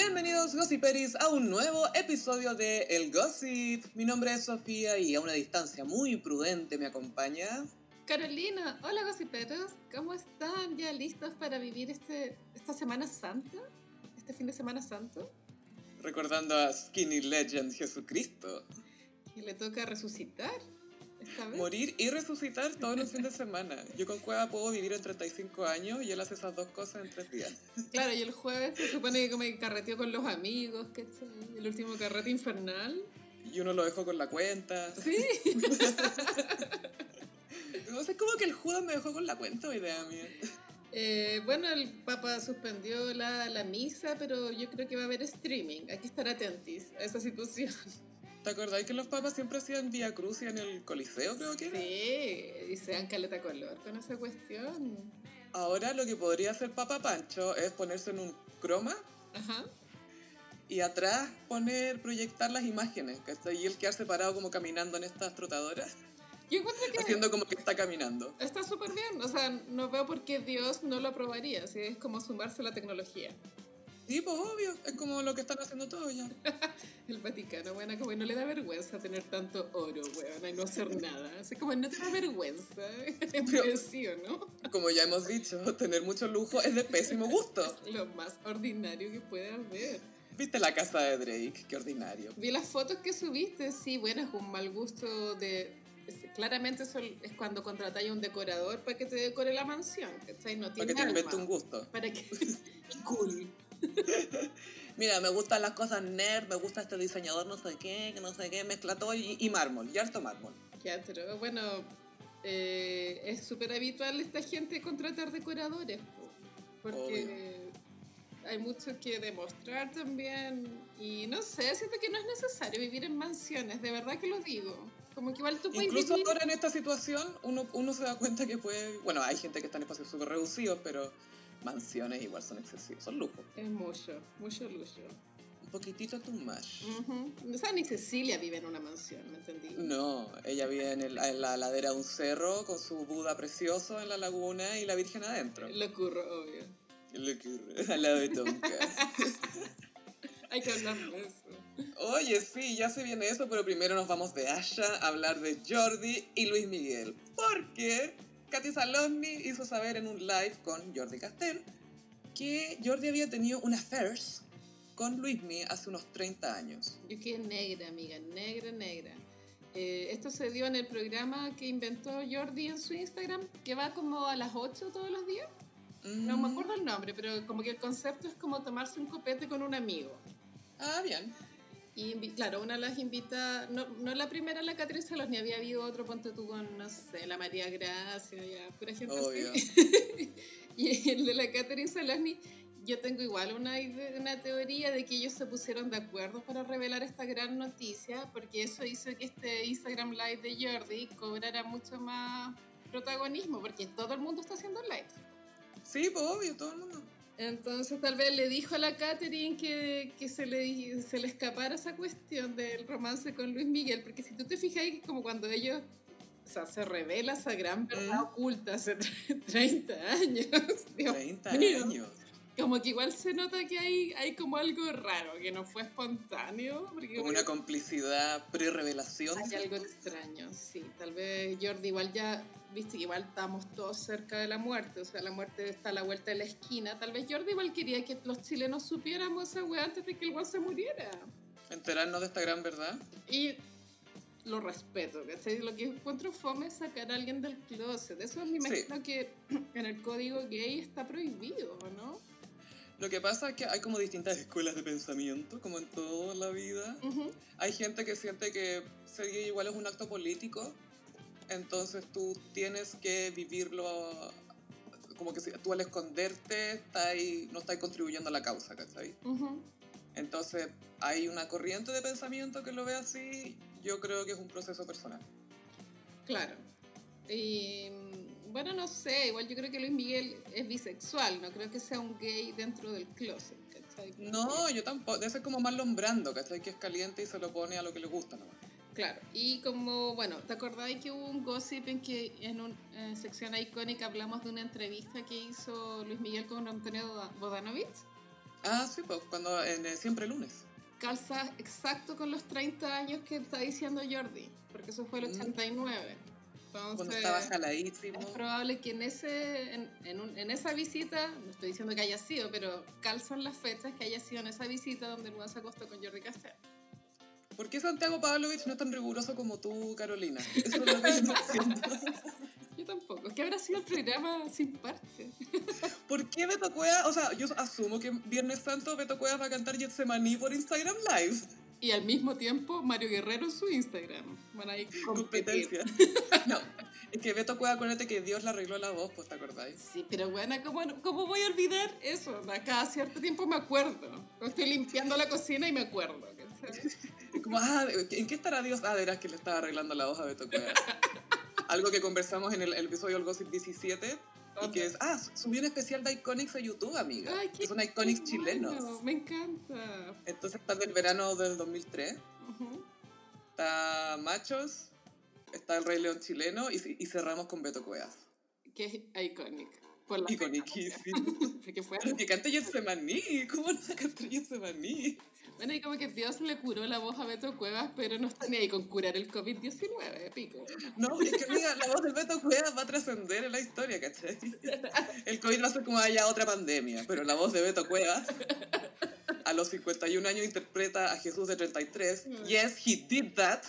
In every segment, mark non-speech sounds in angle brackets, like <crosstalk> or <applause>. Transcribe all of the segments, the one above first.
Bienvenidos Gossiperis a un nuevo episodio de El Gossip. Mi nombre es Sofía y a una distancia muy prudente me acompaña. Carolina, hola gossiperos, ¿cómo están? ¿Ya listos para vivir este, esta Semana Santa? ¿Este fin de Semana Santo? Recordando a Skinny Legend Jesucristo. Que le toca resucitar Morir y resucitar todos los fines de semana. Yo con Cueva puedo vivir en 35 años y él hace esas dos cosas en tres días. Claro, y el jueves se supone que come carreteo con los amigos, ¿cachai? El último carrete infernal. Y uno lo dejó con la cuenta. Sí. <laughs> No sé, como que el Judas me dejó con la cuenta idea mía. Eh, bueno, el Papa suspendió la, la misa, pero yo creo que va a haber streaming. Hay que estar atentis a esa situación. ¿Te acordáis que los papas siempre hacían Vía Crucia en el Coliseo, creo que era? Sí, y se dan caleta color con esa cuestión. Ahora lo que podría hacer Papa Pancho es ponerse en un croma Ajá. y atrás poner, proyectar las imágenes, ¿cachai? Y él quedarse parado como caminando en estas trotadoras, Yo que haciendo como que está caminando. está súper bien. O sea, no veo por qué Dios no lo aprobaría. Así es como sumarse a la tecnología. Sí, pues obvio, es como lo que están haciendo todos ya. <laughs> El Vaticano, bueno, como que no le da vergüenza tener tanto oro, weón, y no hacer nada. Así como no te da vergüenza. <laughs> Es sí o no. Como ya hemos dicho, tener mucho lujo es de pésimo <laughs> gusto. Lo más ordinario que puede haber. ¿Viste la casa de Drake? Qué ordinario. Vi las fotos que subiste, sí, bueno, es un mal gusto de... es- Claramente eso es cuando contratáis a un decorador para que te decore la mansión, ¿cachai? No Para tiene que te invente un gusto. Para que... cool. <laughs> Mira, me gustan las cosas nerd, me gusta este diseñador no sé qué, que no sé qué, mezcla todo y, y mármol, y harto mármol. Ya, pero bueno, eh, es súper habitual esta gente contratar decoradores, po, porque hay mucho que demostrar también y no sé, siento que no es necesario vivir en mansiones, de verdad que lo digo. Como que igual tú puedes Incluso vivir... ahora en esta situación uno, uno se da cuenta que puede... Bueno, hay gente que está en espacios súper reducidos, pero mansiones igual son excesivos, son lujos. Es mucho, mucho lujo. Un poquitito too much. O sea, ni Cecilia vive en una mansión, ¿me entendí? No, ella vive en, el- en la ladera de un cerro con su Buda precioso en la laguna y la Virgen adentro. Lo curro, obvio. Lo que- <laughs> Al lado de Tonka. <laughs> Hay que hablar de eso. Oye, sí, ya se viene eso, pero primero nos vamos de Asha a hablar de Jordi y Luis Miguel. Porque Katy Saloni hizo saber en un live con Jordi Castel que Jordi había tenido una affairs con Luismi hace unos 30 años. Yo quedé negra, amiga, negra, negra. Eh, esto se dio en el programa que inventó Jordi en su Instagram, que va como a las 8 todos los días. No me Mm. acuerdo el nombre, pero como que el concepto es como tomarse un copete con un amigo. Ah, bien. Y claro, una las invita, no, no la primera la Catherine Salos, ni había habido otro, ponte tú con, no sé, la María Gracia, ya, pura gente Obvio. así. <laughs> y el de la Catherine Saloni, yo tengo igual una, una teoría de que ellos se pusieron de acuerdo para revelar esta gran noticia, porque eso hizo que este Instagram Live de Jordi cobrara mucho más protagonismo, porque todo el mundo está haciendo live. Sí, pues obvio, todo el mundo. Entonces tal vez le dijo a la Catherine que, que se, le, se le escapara esa cuestión del romance con Luis Miguel, porque si tú te fijas como cuando ellos, o sea, se revela esa gran verdad Mm. oculta hace 30 <laughs> años, Dios 30 mío. años. Como que igual se nota que hay, hay como algo raro, que no fue espontáneo, porque Como una complicidad pre-revelación. hay algo extraño, sí. Tal vez Jordi igual ya, viste que igual estamos todos cerca de la muerte, o sea, la muerte está a la vuelta de la esquina. Tal vez Jordi igual quería que los chilenos supiéramos esa weá antes de que el weón se muriera. Enterarnos de esta gran verdad. Y lo respeto, ¿cachai? Lo que encuentro fome es sacar a alguien del closet. Eso me imagino que en el código gay está prohibido, ¿o ¿no? Lo que pasa es que hay como distintas escuelas de pensamiento, como en toda la vida. Ujú. Hay gente que siente que ser gay igual es un acto político, entonces tú tienes que vivirlo como que si tú al esconderte estás ahí- no estás contribuyendo a la causa, ¿cachai? Ujú. Entonces hay una corriente de pensamiento que lo ve así, yo creo que es un proceso personal. Claro. Y bueno, no sé, igual yo creo que Luis Miguel es bisexual, no creo que sea un gay dentro del closet, ¿cachai? No, yo tampoco, debe ser como Marlon Brando, ¿cachai? Que es caliente y se lo pone a lo que le gusta nomás. Claro, y como, bueno, ¿te acordáis que hubo un gossip en que en una sección icónica hablamos de una entrevista que hizo Luis Miguel con Antonio Bodanovich? Ah, sí, pues cuando en eh, Siempre Lunes. Calza exacto con los 30 años que está diciendo Jordi, porque eso fue el Mm. 89. Cuando Entonces, estaba jaladísimo. es probable que en, ese, en, en un- en esa visita, no estoy diciendo que haya sido, pero calzan las fechas que haya sido en esa visita donde Luan se acostó con Jordi Castell. ¿Por qué Santiago Pavlovich no es tan riguroso como tú, Carolina? Eso es lo que yo. <laughs> Yo tampoco. Que habrá sido el programa sin parte. ¿Por qué Beto Cuevas? O sea, yo asumo que Viernes Santo Beto Cuevas va a cantar Getsemaní por Instagram Live. Y al mismo tiempo, Mario Guerrero en su Instagram. Van a ir competir. Competencia. <laughs> No, es que Beto Cuevas, acuérdate que Dios le arregló la voz, pues, ¿te acordáis? Sí, pero bueno, ¿cómo, ¿cómo voy a olvidar eso? Cada cierto tiempo me acuerdo. Estoy limpiando la cocina y me acuerdo. como, ah, ¿en qué estará Dios? Ah, verás que le estaba arreglando la voz a Beto Cuevas. <laughs> Algo que conversamos en el, el episodio del Gossip 17 y que es, ah, subió un especial de Iconics a YouTube, amiga. Ay, que son Iconics bueno, chilenos. Me encanta. Entonces está del verano del 2003. Ujú. Está Machos, está el Rey León chileno y, y cerramos con Beto Cuevas. Que es iconic. Por la Iconiquísimo. <laughs> porque fue Pero que cante Getsemaní, ¿cómo no canta Getsemaní? Bueno, y como que Dios le curó la voz a Beto Cuevas, pero no está ni ahí con curar el COVID-19, pico. No, es que amiga, la voz de Beto Cuevas va a trascender en la historia, ¿cachai? El COVID va a ser como haya otra pandemia, pero la voz de Beto Cuevas a los 51 años interpreta a Jesús de 33. Yes, he did that.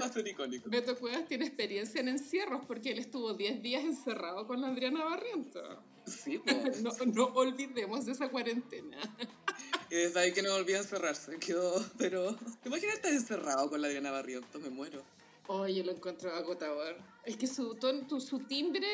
Va a ser icónico. Beto Cuevas tiene experiencia en encierros porque él estuvo 10 días encerrado con la Adriana Barriento. Sí, pues. <laughs> No, no olvidemos de esa cuarentena. Y desde ahí que no volví a encerrarse, quedó, pero... Imagínate encerrado con la Diana Barrientos, me muero. Oye, lo encuentro agotador. Es que su, ton, tu- su timbre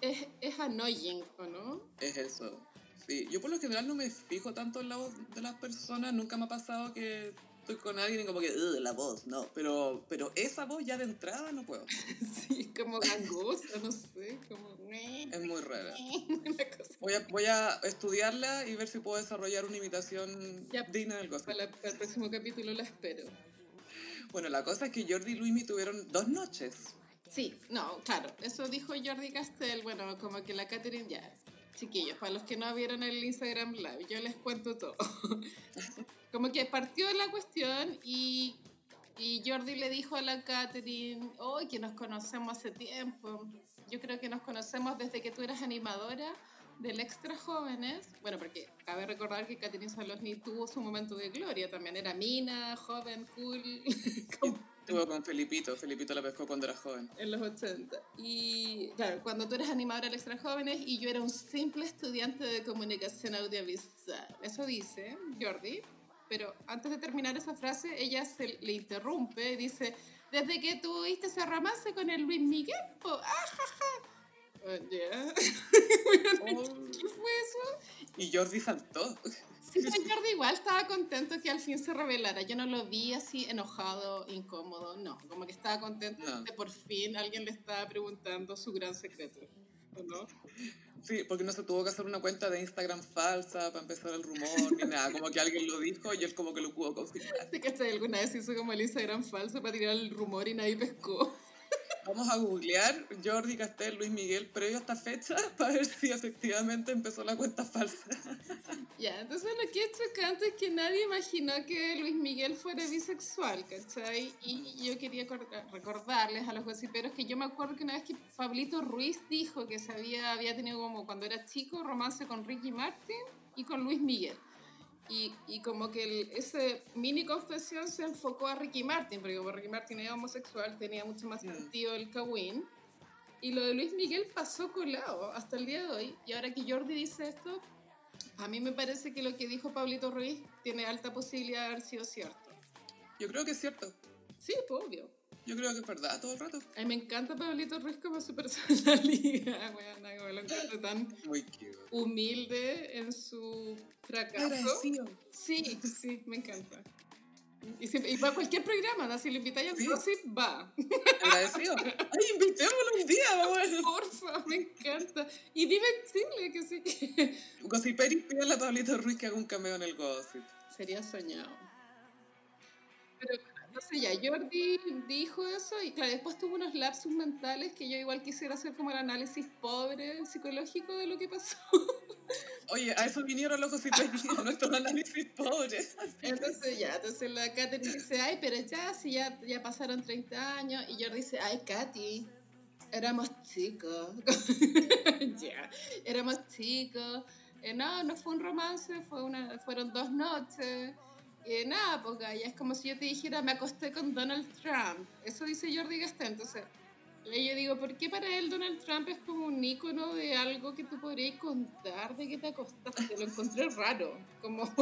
es, es annoying, ¿o no? Es eso. Sí, yo por lo general no me fijo tanto en la voz de las personas, nunca me ha pasado que estoy con alguien y como que, "Ugh, la voz, no, pero, pero esa voz ya de entrada no puedo, <laughs> Sí, como gangosa, no sé, como... es muy rara. <laughs> Voy a, voy a estudiarla y ver si puedo desarrollar una imitación Ya. digna del gossip. Para, el próximo capítulo la espero. Bueno, la cosa es que Jordi y Luismi tuvieron dos noches. Sí, no, claro, eso dijo Jordi Castell, bueno, como que la Catherine ya. Chiquillos, para los que no vieron el Instagram Live, yo les cuento todo. <laughs> como que partió la cuestión y, y Jordi le dijo a la Catherine, hoy que nos conocemos hace tiempo. Yo creo que nos conocemos desde que tú eras animadora del Extra Jóvenes. Bueno, porque cabe recordar que Catherine Salosny tuvo su momento de gloria también. Era mina, joven, cool. <laughs> Estuvo con Felipito, Felipito la pescó cuando era joven. en los 80. Y claro, cuando tú eres animadora del Extra Jóvenes y yo era un simple estudiante de comunicación audiovisual. Eso dice Jordi. Pero antes de terminar esa frase, ella se le interrumpe y dice, desde que tuviste ese romance con el Luis Miguel, po, ah, ja, ja". Eh, ya. ¿Qué fue eso? Y Jordi saltó. Sí, pero Jordi igual estaba contento que al fin se revelara. Yo no lo vi así enojado, incómodo, no. Como que estaba contento No. de que por fin alguien le estaba preguntando su gran secreto. ¿o ¿No? Sí, porque no se tuvo que hacer una cuenta de Instagram falsa para empezar el rumor ni nada. Como que alguien lo dijo y él como que lo pudo confirmar. ¿Te cachai? Alguna vez hizo como el Instagram falso para tirar el rumor y nadie pescó. Vamos a googlear Jordi Castel, Luis Miguel, previo a esta fecha, <laughs> para ver si efectivamente empezó la cuenta falsa. <laughs> Ya, entonces lo que es chocante es que nadie imaginó que Luis Miguel fuera bisexual, ¿cachai? Y yo quería cor- recordarles a los gossiperos que yo me acuerdo que una vez que Pablito Ruiz dijo que se había, había tenido como cuando era chico romance con Ricky Martin y con Luis Miguel. Y, y como que el- ese mini confesión se enfocó a Ricky Martin, porque como Ricky Martin era homosexual tenía mucho más Mm. sentido el Kawin. Y lo de Luis Miguel pasó colado hasta el día de hoy. Y ahora que Jordi dice esto, a mí me parece que lo que dijo Pablito Ruiz tiene alta posibilidad de haber sido cierto. Yo creo que es cierto. Sí, pues obvio. Yo creo que es verdad todo el rato. A mí me encanta Pablito Ruiz como su <laughs> personalidad, weona, como lo encuentro tan Muy humilde en su fracaso. Sí, sí, me encanta. Y, siempre- y para cualquier programa, ¿no? si le invitáis a Sí. Gossip, va. Agradecido. Ay, invitémoslo un día, <laughs> bueno. Porfa, me encanta. Y vive en Chile, que sí que... Gossiperi, pídale a Pablito Ruiz que haga un cameo en el Gossip. Sería soñado. Entonces ya, Jordi dijo eso y claro, después tuvo unos lapsus mentales que yo igual quisiera hacer como el análisis pobre psicológico de lo que pasó. <laughs> Oye, a eso vinieron los gossiperis, nuestros análisis pobres. <laughs> Entonces ya, entonces la Katherine dice, ay, pero ya, si ya, ya pasaron 30 años. Y Jordi dice, ay, Katy, éramos chicos. <laughs> ya, éramos chicos. Eh, no, no fue un romance, fue una, fueron dos noches. Y nada, porque ya es como si yo te dijera, me acosté con Donald Trump. Eso dice Jordi Gastel. Entonces, yo digo, ¿por qué para él Donald Trump es como un ícono de algo que tú podrías contar de que te acostaste? Lo encontré raro. Como. <laughs>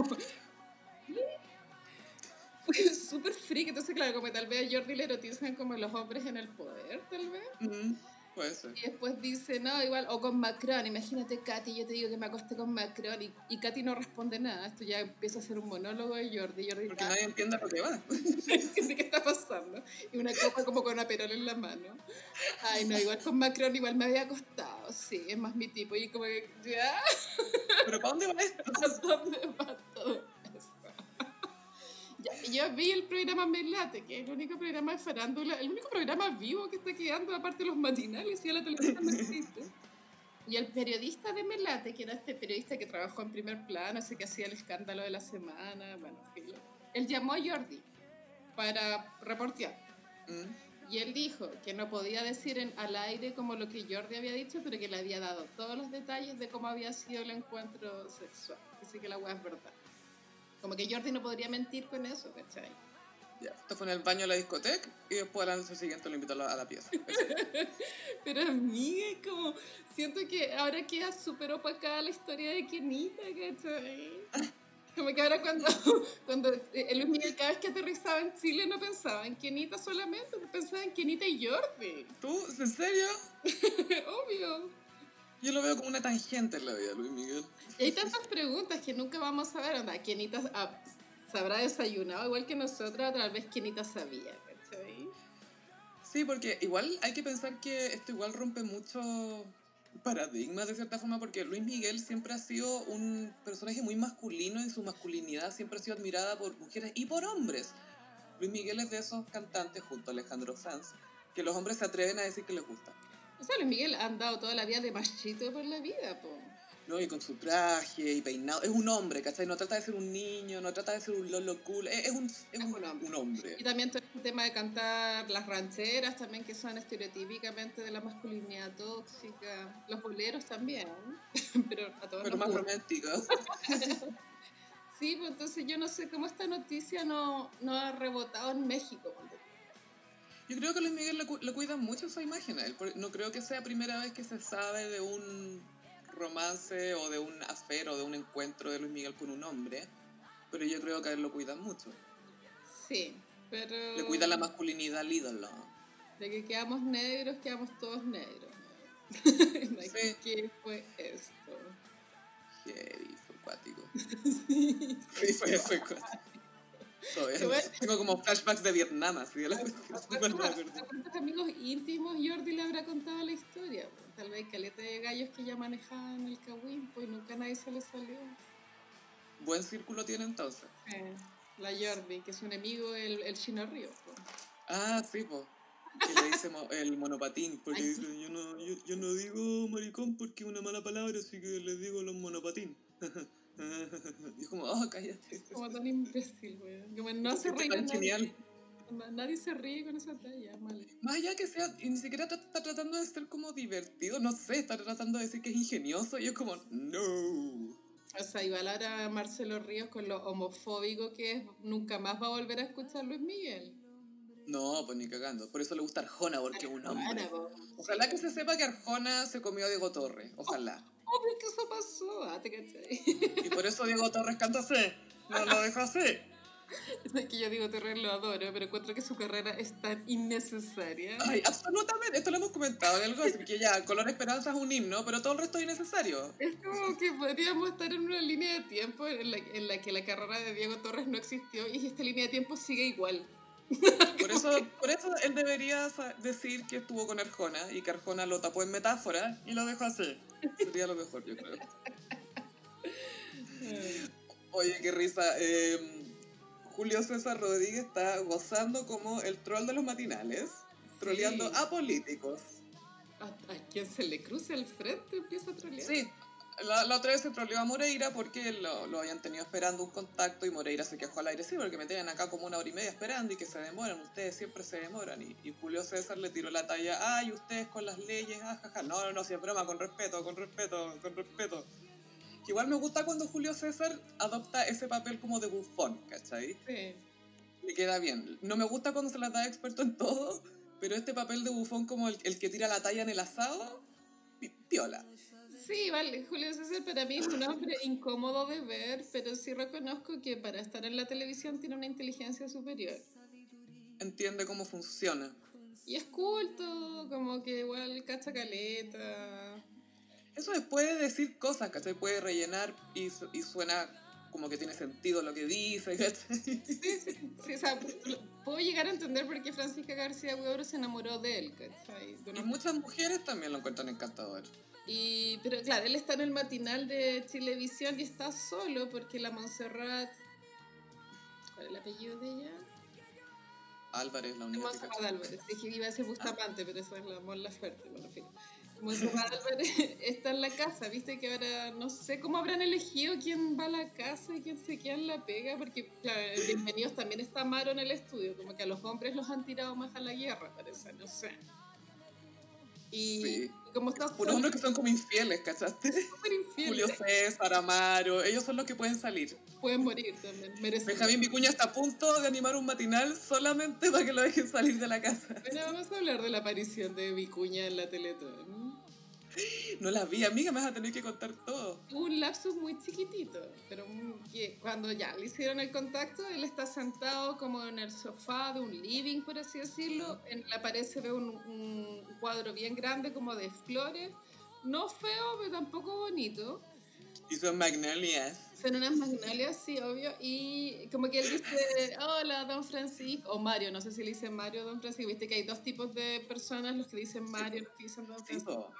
Súper freak. Entonces, claro, como tal vez a Jordi le erotizan como los hombres en el poder, tal vez. Mm, puede ser. Y después dice, no, igual, o con Macron. Imagínate, Katy, yo te digo que me acosté con Macron y, y Katy no responde nada. Esto ya empieza a ser un monólogo de Jordi. Jordi Porque nadie entiende lo que va. <laughs> ¿Qué, ¿Qué está pasando? Y una copa como con aperol en la mano. Ay, no, igual con Macron igual me había acostado. Sí, es más mi tipo. Y como que, ¿ya? ¿Pero para dónde va esto? <laughs> ¿A dónde va todo yo vi el programa Melate, que es el único programa de farándula, el único programa vivo que está quedando, aparte de los matinales, y a la televisión no existe. Y el periodista de Melate, que era este periodista que trabajó en primer plano, ese que hacía el escándalo de la semana, bueno, filo, él llamó a Jordi para reportear. Mm. Y él dijo que no podía decir en, al aire como lo que Jordi había dicho, pero que le había dado todos los detalles de cómo había sido el encuentro sexual. Así que la weá es verdad. Como que Jordi no podría mentir con eso, ¿cachai? Ya, esto fue en el baño de la discoteca y después al año siguiente lo invitó a la, a la pieza. <laughs> Pero amiga, es como, siento que ahora queda súper opacada la historia de Kenita, ¿cachai? <laughs> Como que ahora cuando, cuando eh, Luis Miguel cada vez que aterrizaba en Chile no pensaba en Kenita solamente, pensaba en Kenita y Jordi. ¿Tú? ¿En serio? <laughs> Obvio. Yo lo veo como una tangente en la vida, Luis Miguel. Y hay tantas preguntas que nunca vamos a ver. Onda, Kenita se habrá desayunado igual que nosotros, tal vez Kenita sabía, ¿cachai? Sí, porque igual hay que pensar que esto igual rompe muchos paradigmas de cierta forma, porque Luis Miguel siempre ha sido un personaje muy masculino y su masculinidad siempre ha sido admirada por mujeres y por hombres. Luis Miguel es de esos cantantes, junto a Alejandro Sanz, que los hombres se atreven a decir que les gusta. O sea, Luis Miguel ha andado toda la vida de machito por la vida, po. ¿no? Y con su traje y peinado. Es un hombre, ¿cachai? No trata de ser un niño, no trata de ser un lolo cool. Es, es un, es Es un, un hombre. un hombre. Y también todo el tema de cantar las rancheras también que son estereotípicamente de la masculinidad tóxica. Los boleros también, <laughs> pero a todos Pero más gusta. romántico. <laughs> Sí, pues entonces yo no sé cómo esta noticia no, no ha rebotado en México. Yo creo que Luis Miguel le, cu- le cuida mucho esa imagen él. No creo que sea primera vez que se sabe de un romance o de un affair o de un encuentro de Luis Miguel con un hombre. Pero yo creo que a él lo cuidan mucho. Sí, pero... Le cuidan la masculinidad al ídolo. De que quedamos negros, quedamos todos negros. <laughs> Sí. ¿Qué fue esto? Heavy, fue acuático. <laughs> Sí, fue, fue acuático. Todavía Tengo como flashbacks de Vietnam, así de la <laughs> ¿A cuántos- amigos íntimos Jordi le habrá contado la historia? Tal vez caleta de gallos que ya manejaban el Kawin, pues nunca nadie se le salió. Buen círculo tiene entonces. Eh, la Jordi, que es un enemigo, el, el Chino Río. pues. Ah, sí, po. Que le dice mo- el monopatín, porque Ay. dice, yo no, yo, yo no digo maricón porque es una mala palabra, así que les digo los monopatín. <laughs> <laughs> y es como, oh, cállate. Como tan imbécil, weón. Como no se ríe. tan Nadie, genial. Na- nadie se ríe con esa talla, mal. Más allá que sea, y ni siquiera tra- está tratando de ser como divertido, no sé, está tratando de decir que es ingenioso y es como, no. O sea, igual ahora Marcelo Ríos con lo homofóbico que es, nunca más va a volver a escuchar Luis Miguel. No, pues ni cagando. Por eso le gusta Arjona, porque es un hombre. Ojalá que se sepa que Arjona se comió a Diego Torres. Ojalá. Obvio que eso pasó, ah, te cachai. Y por eso Diego Torres canta así. No lo deja así. <laughs> Es que yo digo Terrell lo adoro, pero encuentro que su carrera es tan innecesaria. Ay, absolutamente. Esto lo hemos comentado en algo así que ya, Color Esperanza es un himno, pero todo el resto es innecesario. Es como que podríamos estar en una línea de tiempo en la, en la que la carrera de Diego Torres no existió y esta línea de tiempo sigue igual. <laughs> Por eso, por eso él debería decir que estuvo con Arjona y que Arjona lo tapó en metáfora y lo dejó así. Sería lo mejor, yo creo. <laughs> Oye, qué risa. eh, Julio César Rodríguez está gozando como el troll de los matinales, troleando Sí. a políticos. A, a quien se le cruce al frente empieza a trolear. Sí, la, la otra vez se troleó a Moreira porque lo, lo habían tenido esperando un contacto y Moreira se quejó al aire, sí, porque me tienen acá como una hora y media esperando y que se demoran, ustedes siempre se demoran. Y, y Julio César le tiró la talla, ay, ustedes con las leyes, ajaja. No, no, no, si es broma, con respeto, con respeto, con respeto. Que igual me gusta cuando Julio César adopta ese papel como de bufón, ¿cachai? Sí. Le queda bien. No me gusta cuando se la da experto en todo, pero este papel de bufón como el, el que tira la talla en el asado, pi- piola. Sí, vale, Julio César para mí es un hombre incómodo de ver, pero sí reconozco que para estar en la televisión tiene una inteligencia superior. Entiende cómo funciona. Y es culto, como que igual cacha caleta. Eso es, puede decir cosas, ¿cachai? Puede rellenar y, y suena como que tiene sentido lo que dice, ¿cachai? Sí, o sea, puedo llegar a entender por qué Francisca García Huidobro se enamoró de él, ¿cachai? De Y muchas mujeres también lo encuentran encantador. Y, pero claro, él está en el matinal de Chilevisión y está solo porque la Montserrat... ¿Cuál es el apellido de ella? Álvarez, la única que Montserrat cacha. Álvarez. Dije que iba a ser Bustamante, pero esa es la Mon Laferte, bueno, en fin. Montserrat Álvarez <laughs> está en la casa, viste que ahora no sé cómo habrán elegido quién va a la casa y quién se queda en la pega, porque claro, en Bienvenidos también está Amaro en el estudio, como que a los hombres los han tirado más a la guerra, parece, no sé. Y, Sí. Como Por hombres que son como infieles, ¿cachaste? súper infiel, Julio César, Amaro, ellos son los que pueden salir. pueden morir también, merecen. Benjamín Vicuña está a punto de animar un matinal solamente para que lo dejen salir de la casa. Bueno, vamos a hablar de la aparición de Vicuña en la Teletón. No la vi, amiga, me vas a tener que contar todo. un lapsus muy chiquitito, pero muy- que cuando ya le hicieron el contacto, él está sentado como en el sofá de un living, por así decirlo. En la pared se ve un, un cuadro bien grande como de flores, no feo, pero tampoco bonito. Y son magnolias. Son unas magnolias, sí, obvio, y como que él dice, <laughs> hola, don Francisco, o Mario, no sé si le dicen Mario o don Francisco, viste que hay dos tipos de personas, los que dicen Mario, los que dicen don Francisco.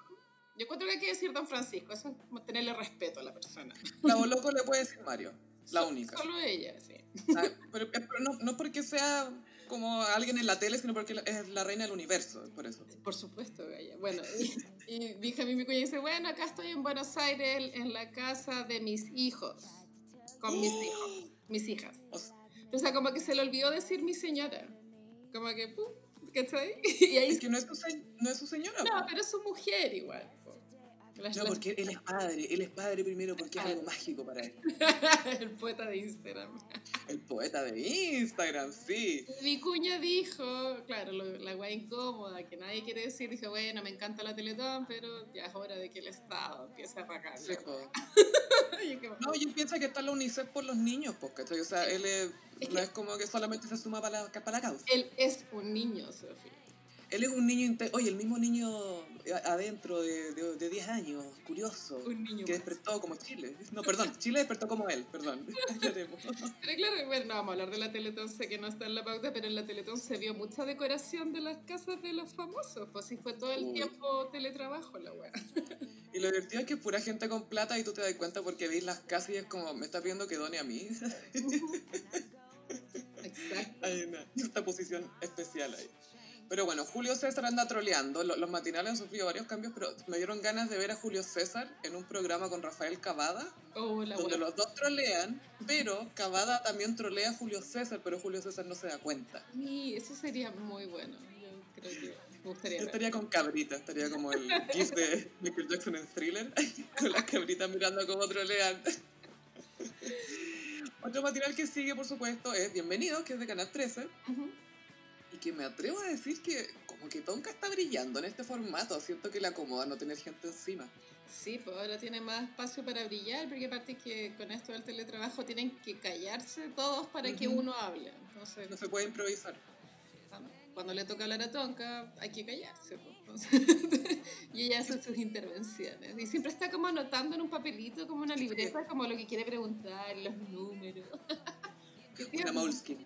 Yo encuentro que hay que decir don Francisco, eso es como tenerle respeto a la persona. La Boloco le puede decir Mario, la So- única. Solo ella, sí. Pero, pero no, no porque sea como alguien en la tele, sino porque es la reina del universo, por eso. Por supuesto, Gaya. Bueno, y, y Benjamín Vicuña dice, bueno, acá estoy en Buenos Aires, en la casa de mis hijos, con mis hijos, mis hijas. O sea, O sea, como que se le olvidó decir mi señora. Como que, pum, ¿cachai? <laughs> Y ahí, es que no es su, se- no es su señora. no, pero es su mujer igual. No, porque él es padre, él es padre primero porque es algo mágico para él. <laughs> el poeta de Instagram. El poeta de Instagram, sí. Vicuña dijo, claro, lo- la guay incómoda, que nadie quiere decir, dijo, bueno, me encanta la Teletón, pero ya es hora de que el Estado empiece a pagar. Sí, <laughs> No, yo pienso que está la UNICEF por los niños, porque o sea, él es- Es no que- es como que solamente se suma para la, para la causa. Él es un niño, Sofía. Él es un niño, oye, el mismo niño a- adentro de, de, de 10 años, curioso, Un niño que más. despertó como Chile. No, perdón, Chile despertó como él, perdón. <laughs> Pero claro, bueno, no vamos a hablar de la Teletón, sé que no está en la pauta, pero en la Teletón se vio mucha decoración de las casas de los famosos, pues sí fue todo el Uy. tiempo teletrabajo la weá. <laughs> Y lo divertido es que es pura gente con plata y tú te das cuenta porque veis las casas y es como, me está pidiendo que done a mí. <laughs> Exacto. Hay una esta posición especial ahí. Pero bueno, Julio César anda troleando. Lo- Los matinales han sufrido varios cambios, pero me dieron ganas de ver a Julio César en un programa con Rafael Cavada, Oh, donde los dos trolean, pero Cavada también trolea a Julio César, pero Julio César no se da cuenta. Sí, eso sería muy bueno. Yo creo que me gustaría Yo ver. estaría con cabrita, estaría como el gif de Michael Jackson en Thriller, <laughs> con las cabritas mirando cómo trolean. <laughs> Otro matinal que sigue, por supuesto, es Bienvenido, que es de Canal 13, Ujú. Y que me atrevo a decir que como que Tonka está brillando en este formato, siento que le acomoda no tener gente encima. Sí, pues ahora tiene más espacio para brillar, porque aparte que con esto del teletrabajo tienen que callarse todos para que Ujú. uno hable. Entonces, No se puede improvisar. cuando le toca hablar a Tonka, hay que callarse. pues. <laughs> Y ella hace sus intervenciones. Y siempre está como anotando en un papelito, como una libreta, como lo que quiere preguntar, los números. <laughs> Una.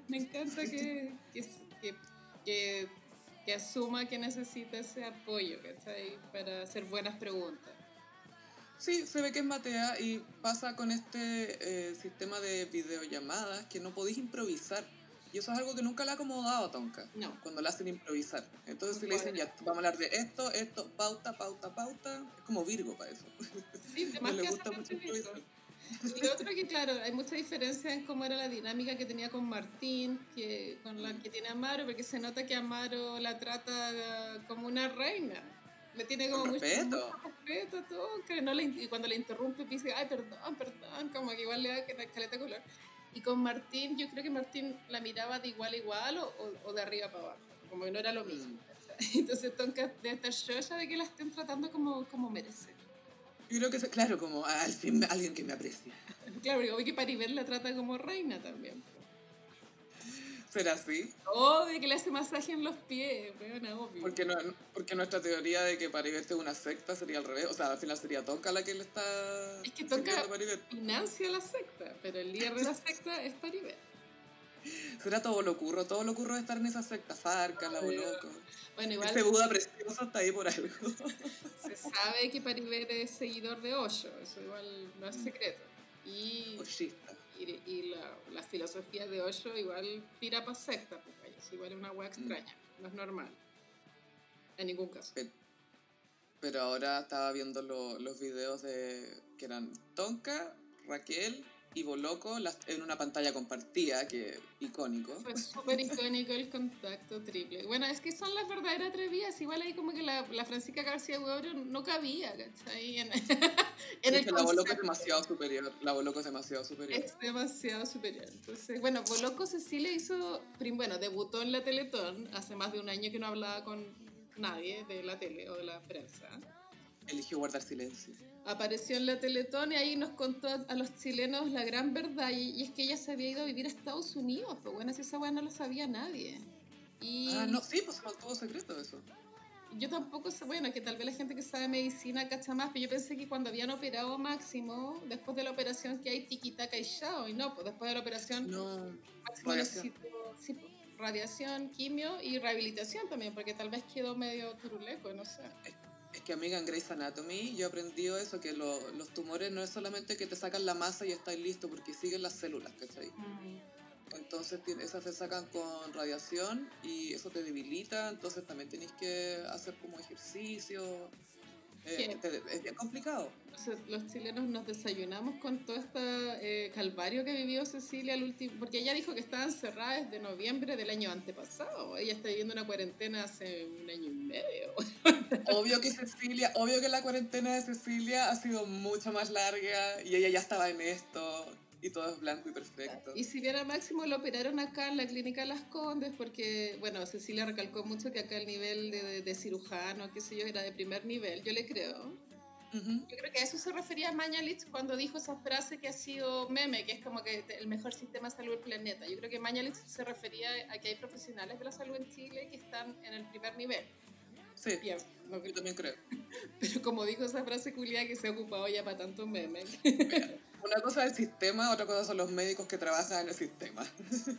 Me encanta que, que, que, que, que asuma que necesita ese apoyo, ¿cachai? Para hacer buenas preguntas. Sí, se ve que es Matea y pasa con este eh, sistema de videollamadas que no podéis improvisar. Y eso es algo que nunca le ha acomodado a Tonka. No. Cuando la hacen improvisar. Entonces si le dicen, ya, vamos a hablar de esto, esto, pauta, pauta, pauta. Es como Virgo para eso. Sí, <laughs> No le gusta mucho improvisar. <laughs> Y lo otro que, claro, hay mucha diferencia en cómo era la dinámica que tenía con Martín, que, con la que tiene Amaro, porque se nota que Amaro la trata como una reina. Le tiene como mucho, respeto. respeto todo, que no le, y cuando le interrumpe dice, ay, perdón, perdón, como que igual le da que- caleta color. Y con Martín, yo creo que Martín la miraba de igual a igual o, o- de arriba para abajo, como que no era lo mismo. Mm. <laughs> Entonces Tonka debe estar chocha de que la estén tratando como, como merece. Yo creo que, es- claro, como al fin alguien que me aprecia. Claro, porque que Paribel la trata como reina también. ¿Será así? Obvio que le hace masaje en los pies, weona, obvio. Porque, no, porque nuestra teoría de que Paribet es una secta sería al revés. O sea, al final sería Tonka la que le está Es que Tonka- Paribet. Financia la secta, pero el líder de la <laughs> secta es Paribel. <laughs> Será todo lo curro, todo lo curro de estar en esa secta, Farca, la loco. Bueno, igual Ese Buda precioso está ahí por algo. <laughs> se sabe que Paribel es seguidor de Osho, eso igual no es secreto. Y, Oshista. y, y la, la filosofía de Osho igual tira para secta, pues, vaya, es igual una hueá extraña, no es normal. En ningún caso. Pe- Pero ahora estaba viendo lo- los videos de que eran Tonka, Raquel y Boloco en una pantalla compartida, que icónico. Fue súper icónico el contacto triple. Bueno, es que son las verdaderas atrevidas. Igual ahí como que la, la Francisca García Huebro no cabía, ¿cachai? En, <laughs> en el la Boloco es demasiado superior. La Boloco es demasiado superior. Es demasiado superior. Entonces, bueno, Boloco Cecilia hizo, bueno, debutó en la Teletón hace más de un año que no hablaba con nadie de la tele o de la prensa. Eligió guardar silencio. Apareció en la Teletón y ahí nos contó a, los chilenos la gran verdad y, y es que ella se había ido a vivir a Estados Unidos, pues bueno, si esa weá no lo sabía nadie. Y Ah, no, sí, pues se mantuvo secreto eso. yo tampoco sé, bueno, que tal vez la gente que sabe medicina cacha más, pero yo pensé que cuando habían operado Máximo, después de la operación que hay tiquitaca y chao, y no, pues después de la operación No. Máximo radiación. necesitó sí, pues, radiación, quimio y rehabilitación también, porque tal vez quedó medio turuleco, no sé. Es que, amiga, en Grey's Anatomy yo he aprendido eso, que lo- los tumores no es solamente que te sacan la masa y estás listo, porque siguen las células, ¿cachai? Entonces tiene- esas se sacan con radiación y eso te debilita, entonces también tenéis que hacer como ejercicio. Eh, Sí. te- es bien complicado. Los chilenos nos desayunamos con todo este calvario que vivió Cecilia al último, porque ella dijo que estaba encerrada desde noviembre del año antepasado. Ella está viviendo una cuarentena hace un año y medio. <laughs> Obvio que Cecilia, obvio que la cuarentena de Cecilia ha sido mucho más larga y ella ya estaba en esto y todo es blanco y perfecto. Y si bien a Máximo lo operaron acá en la clínica Las Condes, porque, bueno, Cecilia recalcó mucho que acá el nivel de, de, de cirujano, qué sé yo, era de primer nivel, yo le creo. Ujú. Yo creo que a eso se refería Mañalich cuando dijo esa frase que ha sido meme, que es como que el mejor sistema de salud del planeta. Yo creo que Mañalich se refería a que hay profesionales de la salud en Chile que están en el primer nivel. Sí, no, yo también creo. pero como dijo esa frase culia que se ha ocupado ya para tanto meme. Una cosa es el sistema, otra cosa son los médicos que trabajan en el sistema.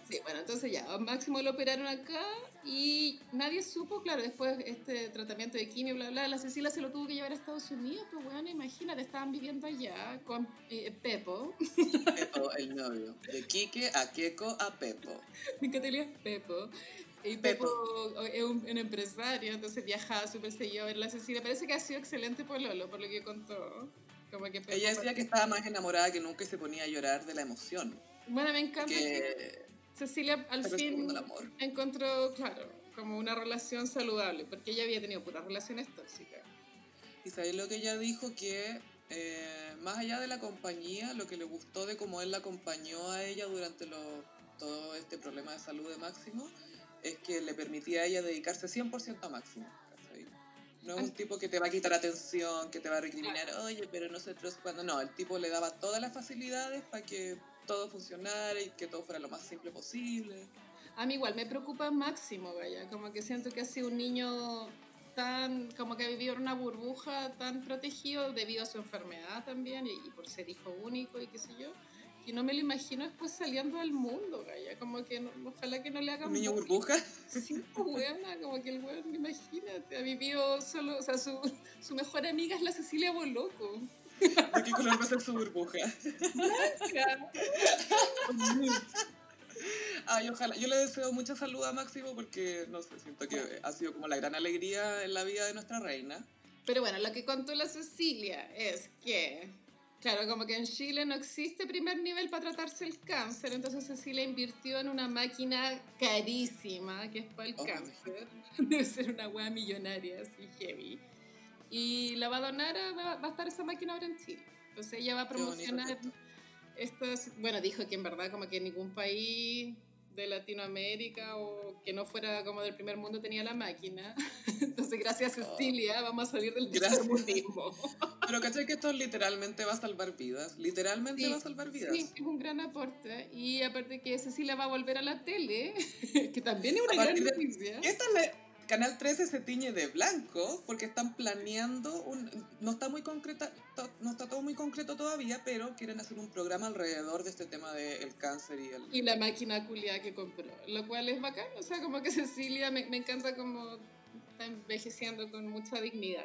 Sí, bueno, entonces ya, a Máximo lo operaron acá y nadie supo, claro, después este tratamiento de quimio, bla, bla, la Cecilia se lo tuvo que llevar a Estados Unidos, pues bueno, imagínate, estaban viviendo allá con eh, Pepo, Pepo, el novio. De Quique a Queco a Pepo. <laughs> mi Pepo. Y Pepo. Es un, un empresario, entonces viajaba súper seguido a ver la Cecilia. Parece que ha sido excelente por Lolo, por lo que contó. Como que Ella decía que estaba más enamorada que nunca y se ponía a llorar de la emoción. Bueno, me encanta que Que Cecilia al fin encontró, claro, como una relación saludable, porque ella había tenido puras relaciones tóxicas. Y sabéis lo que ella dijo que eh, más allá de la compañía, lo que le gustó de cómo él la acompañó a ella durante lo- todo este problema de salud de Máximo es que le permitía a ella dedicarse 100% a Máximo. ¿cachai? No es un tipo que te va a quitar atención, que te va a recriminar, oye, pero nosotros cuando no, el tipo le daba todas las facilidades para que todo funcionara y que todo fuera lo más simple posible. A mí igual me preocupa máximo, vaya, como que siento que ha sido un niño tan, como que ha vivido en una burbuja tan protegido debido a su enfermedad también y, y por ser hijo único y qué sé yo, que no me lo imagino después saliendo al mundo, vaya, como que no- ojalá que no le hagan Un niño burbuja. Sí, pues, weona, como que el weón, imagínate, ha vivido solo, o sea, su, su mejor amiga es la Cecilia Boloco. ¿De qué color va a ser su burbuja? Ay, ojalá. Yo le deseo mucha salud a Máximo porque, no sé, siento que ha sido como la gran alegría en la vida de nuestra reina. Pero bueno, lo que contó la Cecilia es que, claro, como que en Chile no existe primer nivel para tratarse el cáncer, entonces Cecilia invirtió en una máquina carísima que es para el Oh, cáncer. <laughs> Debe ser una hueá millonaria, así heavy. Y la va a donar, a- va, a estar esa máquina ahora en Chile. Entonces ella va a promocionar estas, bueno, dijo que en verdad como que ningún país de Latinoamérica o que no fuera como del primer mundo tenía la máquina. <laughs> Entonces, gracias Oh. Cecilia, vamos a salir del Gracias. tercermundismo. <laughs> Pero caché que esto literalmente va a salvar vidas. Literalmente Sí, va a salvar vidas. Sí, es un gran aporte. Y aparte que Cecilia va a volver a la tele, <laughs> que también es una gran partir de- noticia. Esta Canal 13 se tiñe de blanco porque están planeando un no está muy concreta no está todo muy concreto todavía, pero quieren hacer un programa alrededor de este tema del cáncer y el Y la máquina culiada que compró, lo cual es bacán. O sea, como que Cecilia me, me encanta como está envejeciendo con mucha dignidad.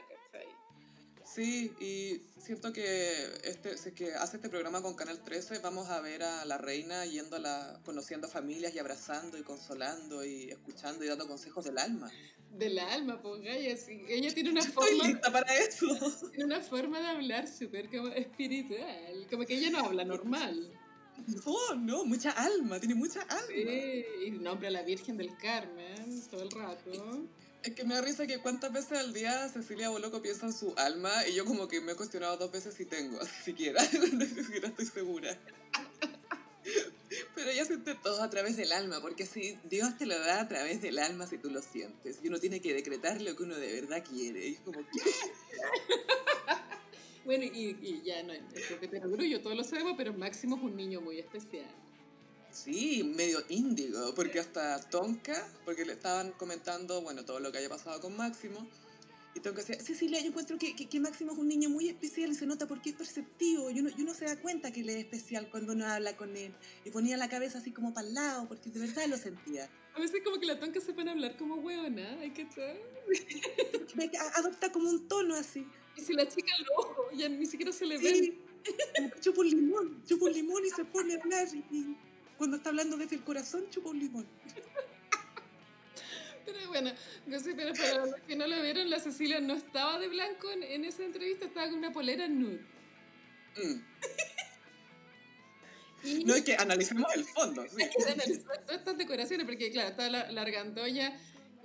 Sí, y siento que este si es que hace este programa con Canal 13 vamos a ver a la reina yendo a la conociendo familias y abrazando y consolando y escuchando y dando consejos del alma. Del alma, pues Gaya, sí. Ella tiene una Yo estoy forma, lista para eso. <laughs> tiene una forma de hablar súper como espiritual. Como que ella no habla normal. No, no, mucha alma, tiene mucha alma. Sí, y nombra a la Virgen del Carmen todo el rato. Es que me da risa que cuántas veces al día Cecilia Boloco piensa en su alma y yo como que me he cuestionado dos veces si tengo, <laughs> siquiera, <laughs> ni siquiera estoy segura. Pero ella siente todo a través del alma, porque si Dios te lo da a través del alma si tú lo sientes, y uno tiene que decretar lo que uno de verdad quiere. <laughs> Bueno, y, y ya no porque te orgullo, todos lo sabemos, pero Máximo es un niño muy especial. Sí, medio índigo, porque hasta Tonka, porque le estaban comentando, bueno, todo lo que haya pasado con Máximo, y Tonka decía, Cecilia, yo encuentro que, que, que Máximo es un niño muy especial y se nota porque es perceptivo, y uno, y uno se da cuenta que él es especial cuando uno habla con él, y ponía la cabeza así como para el lado, porque de verdad lo sentía. A veces como que la tonca se pone a hablar como hueona, hay que. <laughs> Ve Adopta como un tono así. Y si la chica el ojo, ya ni siquiera se le ve. Sí, que chupa un limón, chupa un limón y se pone a hablar, y cuando está hablando desde el corazón, chupa un limón. Pero bueno, no sé, pero para los que no lo vieron, la Cecilia no estaba de blanco en, en esa entrevista, estaba con una polera nude. Mm. <laughs> Y No es que analicemos el fondo, sí. <laughs> eran el- todas estas decoraciones, porque claro, estaba la, la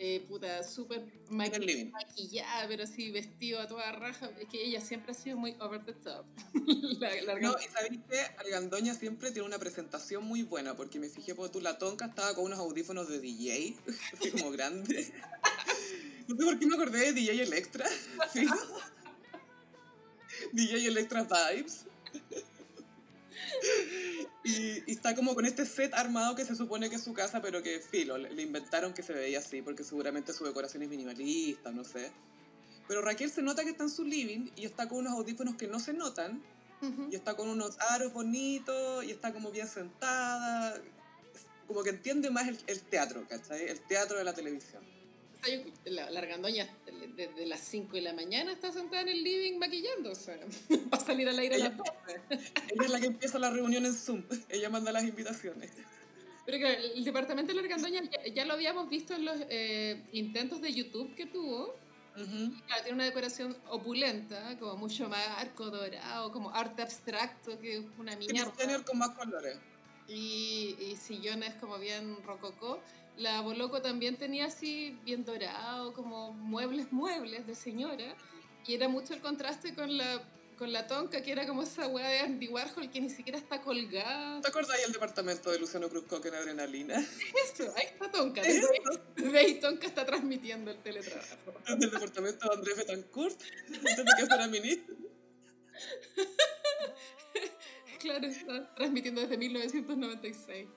eh, puta, súper En el maqui- living. maquillada, pero así vestido a toda raja. Es que ella siempre ha sido muy over the top. <laughs> la, la No, y sabéis que Argandoña siempre tiene una presentación muy buena, porque me fijé por tú, la tonca estaba con unos audífonos de DJ, <laughs> así como grandes. <laughs> No sé por qué me acordé de DJ Electra. Sí. DJ Electra Vibes. Y, y está como con este set armado que se supone que es su casa, pero que filo, le, le inventaron que se veía así, porque seguramente su decoración es minimalista, no sé. Pero Raquel se nota que está en su living y está con unos audífonos que no se notan, y está con unos aros bonitos y está como bien sentada. Como que entiende más el, el teatro, ¿cachai? El teatro de la televisión. Yo- La, la argandoña desde las 5 de la mañana está sentada en el living maquillándose <laughs> para salir al aire a Ella- las 12. Ella es la que empieza la reunión en Zoom. Ella manda las invitaciones. Pero claro, el departamento de la argandoña ya, ya lo habíamos visto en los eh, intentos de YouTube que tuvo. Claro, tiene una decoración opulenta, como mucho más arco dorado, como arte abstracto, que es una mierda. Jenner con más colores. Y, y sillones como bien rococó. La Boloco también tenía así bien dorado, como muebles, muebles de señora. Y era mucho el contraste con la, con la tonca, que era como esa weá de Andy Warhol que ni siquiera está colgada. ¿Te acordáis del departamento de Luciano Cruzcoque en Adrenalina? Eso, ahí está tonca. Desde ahí- desde tonca está transmitiendo el teletrabajo. Del departamento de Andrés Betancourt, antes de que fuera ministro. <laughs> Claro, está transmitiendo desde 1996.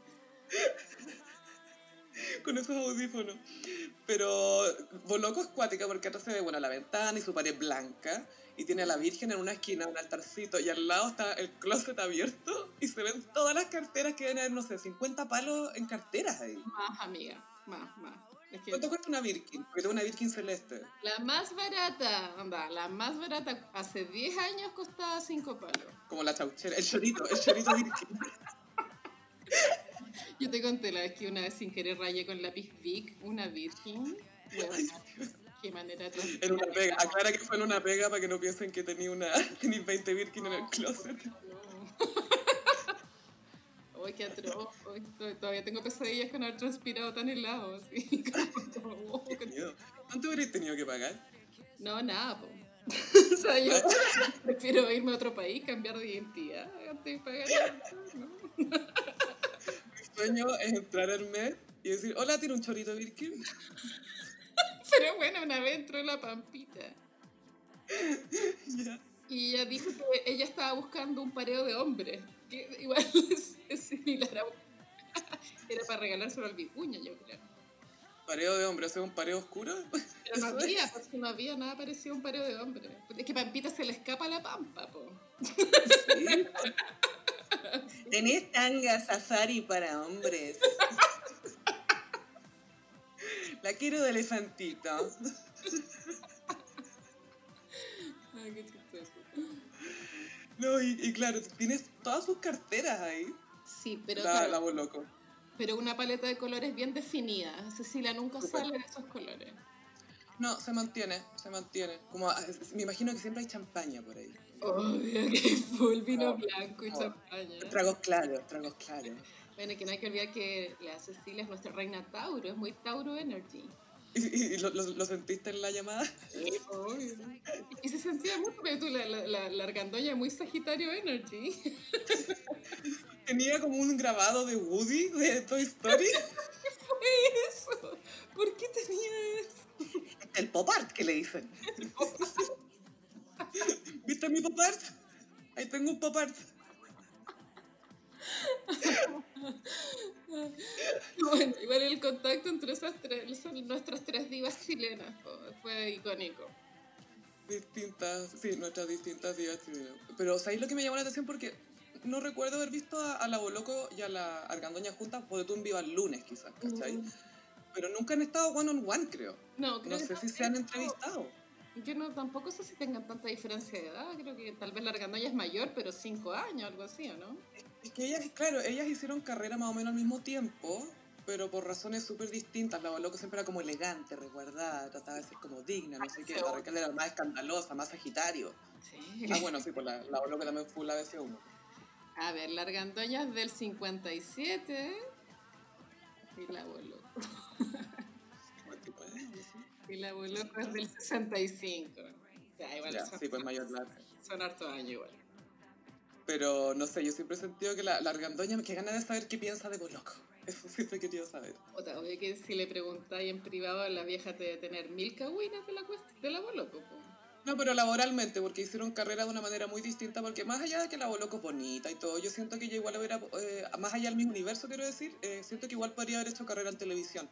Con esos audífonos. Pero Boloco es cuática porque atrás se ve, bueno, la ventana y su pared blanca. Y tiene a la Virgen en una esquina, un altarcito. Y al lado está el closet abierto. Y se ven todas las carteras que deben haber, no sé, 50 palos en carteras ahí. Más, amiga, más, más. Es que ¿Cuánto cuesta una Birkin? Porque tengo una Birkin celeste. la más barata, anda, la más barata hace 10 años costaba 5 palos. Como la chauchera. El chorito, el chorito Birkin. <laughs> Yo te conté la vez que una vez sin querer rayé con lápiz Vic una virgen. Qué manera En una pega. Aclara que fue en una pega para que no piensen que tenía una <laughs> tenía 20 Birkin en el closet. Uy, qué atroz. Todavía tengo pesadillas con haber transpirado tan helado. <laughs> Miedo. ¿Cuánto hubierais tenido que pagar? No, nada, po. <laughs> o sea, yo prefiero irme a otro país, cambiar de identidad, antes de pagar. ¿no? Sueño es entrar al mes y decir, hola, ¿tiene un chorito Birkin? <laughs> Pero bueno, una vez entró la pampita. Y ella dijo que ella estaba buscando un pareo de hombres. Que igual <laughs> es, es similar a. <laughs> Era para regalárselo al vicuña, yo creo. Pareo de hombre, o sea, un pareo oscuro. Pero no había, porque no había nada parecido a un pareo de hombres. Es que Pampita se le escapa la pampa, po. Sí. Tenés tanga safari para hombres. La quiero de elefantito. Ay, qué chistoso. No, y, y claro, tienes todas sus carteras ahí. Sí, pero, La, claro, la Boloco. pero una paleta de colores bien definida. Cecilia nunca sale de esos colores. No, se mantiene, se mantiene. Como, ah, me imagino que siempre hay champaña por ahí. Obvio que full vino Oh, blanco y champaña. Tragos claros, tragos claros. Bueno, que no hay que olvidar que la Cecilia es nuestra reina Tauro, es muy Tauro Energy. ¿Y, y- lo, lo- lo sentiste en la llamada? Obvio. Y se sentía mucho, pero tú, la, la, la, la argandoña es muy Sagitario Energy. <laughs> Tenía como un grabado de Woody de Toy Story. <laughs> Eso. ¿Por qué tenía eso? El pop art que le dicen. ¿Viste mi pop art? Ahí tengo un pop art. <laughs> Bueno, igual el contacto entre esas tres, son nuestras tres divas chilenas, fue icónico. Distintas, sí, nuestras distintas vidas chilenas. Pero ¿sabéis lo que me llamó la atención? Porque no recuerdo haber visto a, a la Boloco y a la Argandoña juntas, porque tú en Viva el lunes quizás, ¿cachai? Mm. Pero nunca han estado one on one, creo. No, creo No que sé si se han entrevistado. Yo no, tampoco sé si tengan tanta diferencia de edad, creo que tal vez la argandoña es mayor, pero cinco años, algo así, ¿o no? Es que ellas, claro, ellas hicieron carrera más o menos al mismo tiempo, pero por razones súper distintas. La Boloco siempre era como elegante, resguardada, trataba de ser como digna, no sé qué. La Raquel era más escandalosa, más sagitario. Sí. Ah, bueno, sí, pues la, la Boloco también fue la BC1. A ver, la argandoña es del 57 y la boloco. Y la boloco <laughs> es del 65. Ya, igual Ya, son, sí, pues mayor son hartos años igual. Pero no sé, yo siempre he sentido que la, la argandoña que gana de saber qué piensa de Boloco. <laughs> Eso siempre he querido saber. Otra, obvio que si le preguntáis en privado, la vieja te debe tener mil cagüinas de la, de la boloco. No, pero laboralmente, porque hicieron carrera de una manera muy distinta, porque más allá de que la Boloco es bonita y todo, yo siento que ella igual hubiera, eh, más allá del mismo universo, quiero decir, eh, siento que igual podría haber hecho carrera en televisión.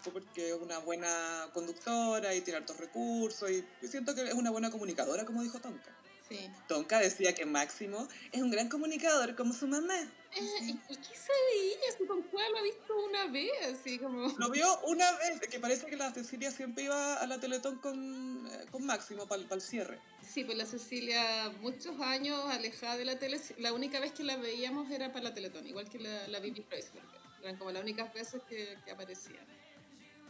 Fue porque es una buena conductora y tiene hartos recursos, y, siento que es una buena comunicadora, como dijo Tonka. Sí. Tonka decía que Máximo es un gran comunicador como su mamá. Eh, ¿Y qué sabe ella? Si cuál lo ha visto una vez, así como... Lo vio una vez, que parece que la Cecilia siempre iba a la Teletón con, eh, con Máximo para el cierre. Sí, pues la Cecilia, muchos años alejada de la tele, la única vez que la veíamos era para la Teletón, igual que la, la Bibi Kreuzberger. Eran como las únicas veces que, que aparecían.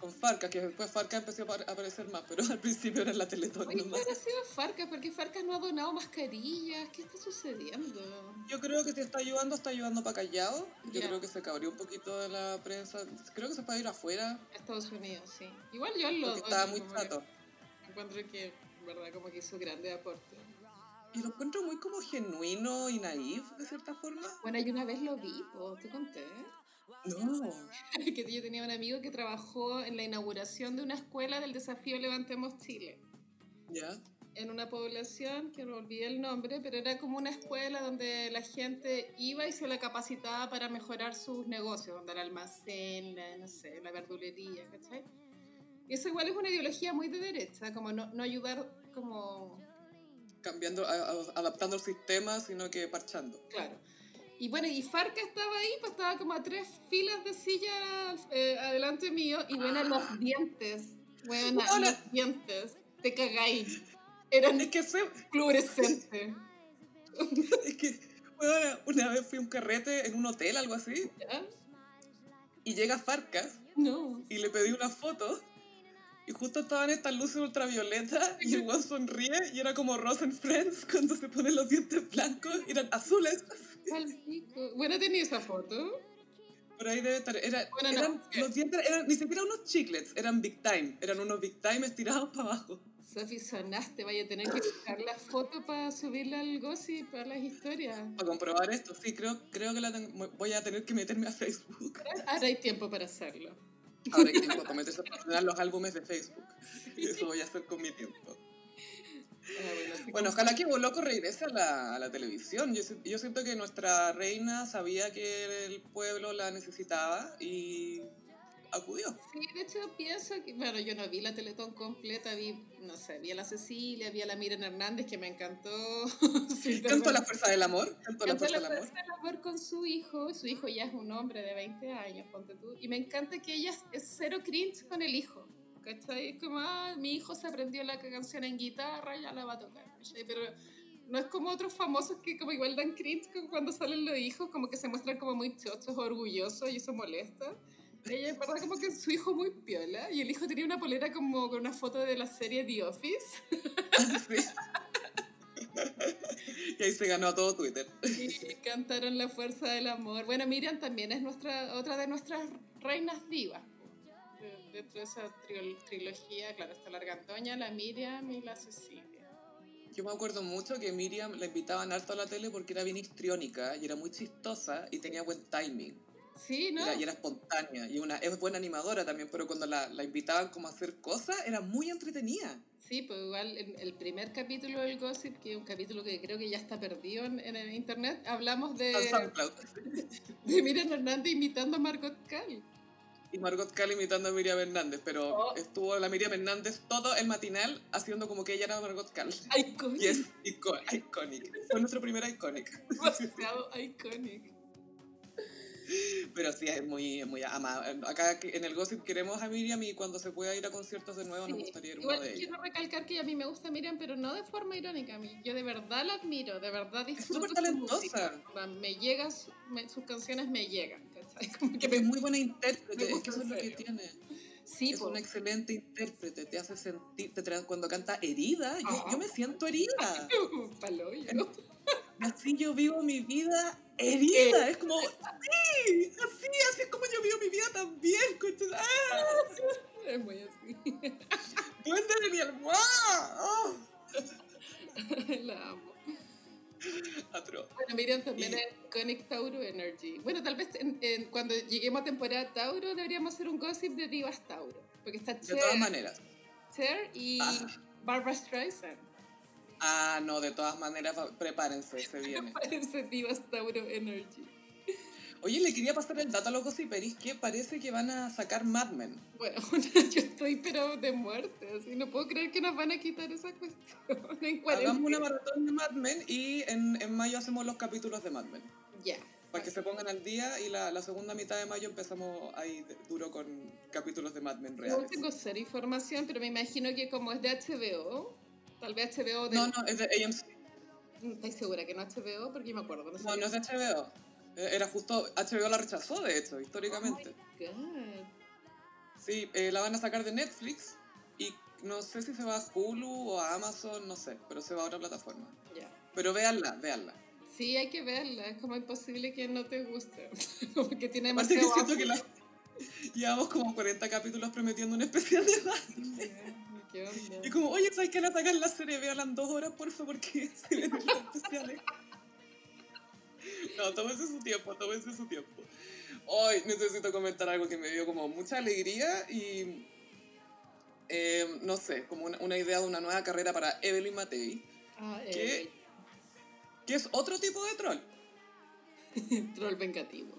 Con Farca, que después Farca empezó a apar- a aparecer más, pero <laughs> al principio era en la Teletón ¿qué habrá sido Farcas? Porque Farcas no ha donado mascarillas. ¿Qué está sucediendo? Yo creo que si está ayudando, está ayudando para Callao. Yo Ya. creo que se cabrió un poquito de la prensa. Creo que se puede ir afuera, A Estados Unidos, sí. Igual yo lo porque estaba muy chato. Encuentro que, verdad, como que hizo grande aporte. Y lo encuentro muy como genuino y naif, de cierta forma. Bueno, yo una vez lo vi, po, te conté. No. <laughs> que yo tenía un amigo que trabajó en la inauguración de una escuela del desafío Levantemos Chile. ¿Ya? en una población, que no olvidé el nombre, pero era como una escuela donde la gente iba y se la capacitaba para mejorar sus negocios, donde el almacén, la, no sé, la verdulería, ¿cachai? Y eso igual es una ideología muy de derecha, como no, no ayudar como Cambiando, a- a- adaptando el sistema, sino que parchando. Claro. Y bueno, y Farca estaba ahí, pues estaba como a tres filas de silla eh, adelante mío, y bueno, los dientes, bueno, los dientes, te cagáis. Eran Es que, se- fluorescentes. <laughs> es que Bueno, una vez fui a un carrete en un hotel, algo así, ¿Ya? y llega Farcas No. y le pedí una foto. Y justo estaban estas luces ultravioletas y el sonríe y era como Ross and Friends <laughs> cuando se ponen los dientes blancos y eran azules. Al pico. Bueno, tenía esa foto. Por ahí debe estar. Era, Bueno, no, eran, ¿qué? los dientes eran ni siquiera unos chiclets, eran Big Time. Eran unos Big Time estirados <laughs> para abajo. Sofi, sonaste. Vaya a tener que buscar la foto para subirla al gossip, para las historias. Para comprobar esto, sí, creo, creo que la tengo- voy a tener que meterme a Facebook. Ahora hay tiempo para hacerlo. Ahora que tengo que meterse a los álbumes de Facebook. <laughs> Eso voy a hacer con mi tiempo. Bueno, ojalá que Boloco regrese a la, a la televisión. Yo, yo siento que nuestra reina sabía que el pueblo la necesitaba y acudió. Sí, de hecho pienso que, bueno, yo no vi la Teletón completa, vi, no sé, vi a la Cecilia, vi a la Miren Hernández, que me encantó. <laughs> Cantó <laughs> la fuerza del amor. Cantó la fuerza la del amor. fuerza del amor con su hijo, su hijo ya es un hombre de 20 años, ponte tú, y me encanta que ella es cero cringe con el hijo, ¿cachai? Es como, ah, mi hijo se aprendió la canción en guitarra, ya la va a tocar, ¿cachai? Pero no es como otros famosos que como igual dan cringe cuando salen los hijos, como que se muestran como muy chochos, orgullosos, y eso molesta. Ella es verdad como que su hijo muy piola, y el hijo tenía una polera como con una foto de la serie The Office, <laughs> Sí. y ahí se ganó a todo Twitter. Y cantaron La Fuerza del Amor. Bueno, Miriam también es nuestra otra de nuestras reinas divas. De- Dentro de esa trilogía, claro, está la Argantoña, la Miriam y la Cecilia. Yo me acuerdo mucho que Miriam la invitaban harto a la tele porque era bien histriónica y era muy chistosa y tenía buen timing. Sí, ¿no? Era- y era espontánea y una, es buena animadora también, pero cuando la, la invitaban como a hacer cosas era muy entretenida. Sí, pues igual en el primer capítulo del Gossip, que es un capítulo que creo que ya está perdido en, en el internet, hablamos de, <laughs> de Miriam Hernández imitando a Margot Cal. Y Margot Cal imitando a Miriam Hernández, pero Oh. estuvo la Miriam Hernández todo el matinal haciendo como que ella era Margot Cal. Iconic. Y es iconic. Fue nuestro primer iconic. Demasiado iconic. <laughs> Pero sí, es muy, es muy amada. Acá que- en el Gossip queremos a Miriam y cuando se pueda ir a conciertos de nuevo nos Sí. gustaría ir uno Igual de quiero recalcar que a mí me gusta Miriam, pero no de forma irónica. A mí, yo de verdad la admiro, de verdad disfruto súper su talentosa. Me llega, su- me- sus canciones me llegan, ¿cachai? <laughs> Como que es muy buena intérprete, es que eso es lo que tiene. Sí, es po. una excelente intérprete, te hace sentir, te cuando canta herida, yo, yo me siento herida. <laughs> Así yo vivo mi vida herida, es como, sí, así, así es como yo vivo mi vida también. concha- ¡Ah! <laughs> Es muy así. <laughs> ¡Duende de mi almohada! ¡Ah! <laughs> la amo. Atroz. Bueno, Miriam también Y- es Iconic Tauro Energy. Bueno, tal vez en- en- cuando lleguemos a temporada Tauro deberíamos hacer un gossip de divas Tauro. Porque está De Cher, todas maneras. Cher y Ah. Barbara Streisand. Ah, no, de todas maneras, prepárense, se <laughs> viene. Parece divas Tauro Energy. Oye, le quería pasar el dato a los gossiperis que parece que van a sacar Mad Men. Bueno, <laughs> yo estoy pero de muerte, así no puedo creer que nos van a quitar esa cuestión en Hagamos una maratón de Mad Men y en, en mayo hacemos los capítulos de Mad Men. Ya. Para que se pongan al día y la, la segunda mitad de mayo empezamos ahí de- duro con capítulos de Mad Men No reales. tengo cero información, pero me imagino que como es de HBO, tal vez HBO de... No, no, es de AMC. ¿Estáis segura que no es HBO? Porque yo me acuerdo. No, No, es de HBO. Eh, Era justo, HBO la rechazó de hecho, históricamente. God. Sí, eh, la van a sacar de Netflix y no sé si se va a Hulu o a Amazon, no sé, pero se va a otra plataforma. Ya. Pero véanla, véanla. Sí, hay que verla. Es como imposible que no te guste. <laughs> como que tiene Aparte que siento que la... llevamos como 40 capítulos prometiendo un especial de <laughs> ¿Qué onda? Y como, oye, ¿sabes que la sacan la serie? Véanla en dos horas, por favor, porque <laughs> se ven los especiales. No, tómense su tiempo, tómense su tiempo. Hoy necesito comentar algo que me dio como mucha alegría y, eh, no sé, como una, una idea de una nueva carrera para Evelyn Matei, Ah, ¿Qué? eh, que es otro tipo de troll. <laughs> troll vengativo.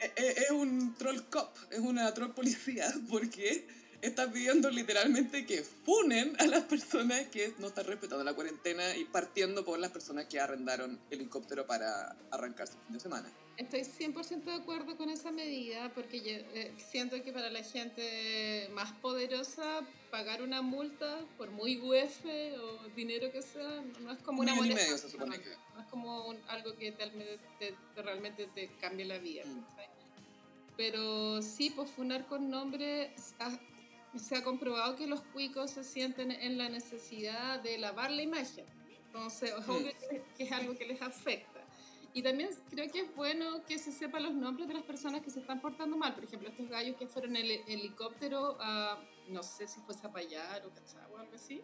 Eh, eh, Es un troll cop, es una troll policía, <laughs> porque está pidiendo literalmente que funen a las personas que no están respetando la cuarentena y partiendo por las personas que arrendaron helicóptero para arrancarse el fin de semana. Estoy 100% de acuerdo con esa medida porque yo, eh, siento que para la gente más poderosa pagar una multa, por muy UF o dinero que sea, no es como Un una molestia, medio se supone no, que. no es como un- algo que vez te- te- realmente te cambie la vida. Mm. Pero sí, pues funar con nombre ah, se ha comprobado que los cuicos se sienten en la necesidad de lavar la imagen. Entonces, es obvio que es algo que les afecta. Y también creo que es bueno que se sepan los nombres de las personas que se están portando mal. Por ejemplo, estos gallos que fueron en el helicóptero a, no sé si fue Zapallar o Cachagua o algo así.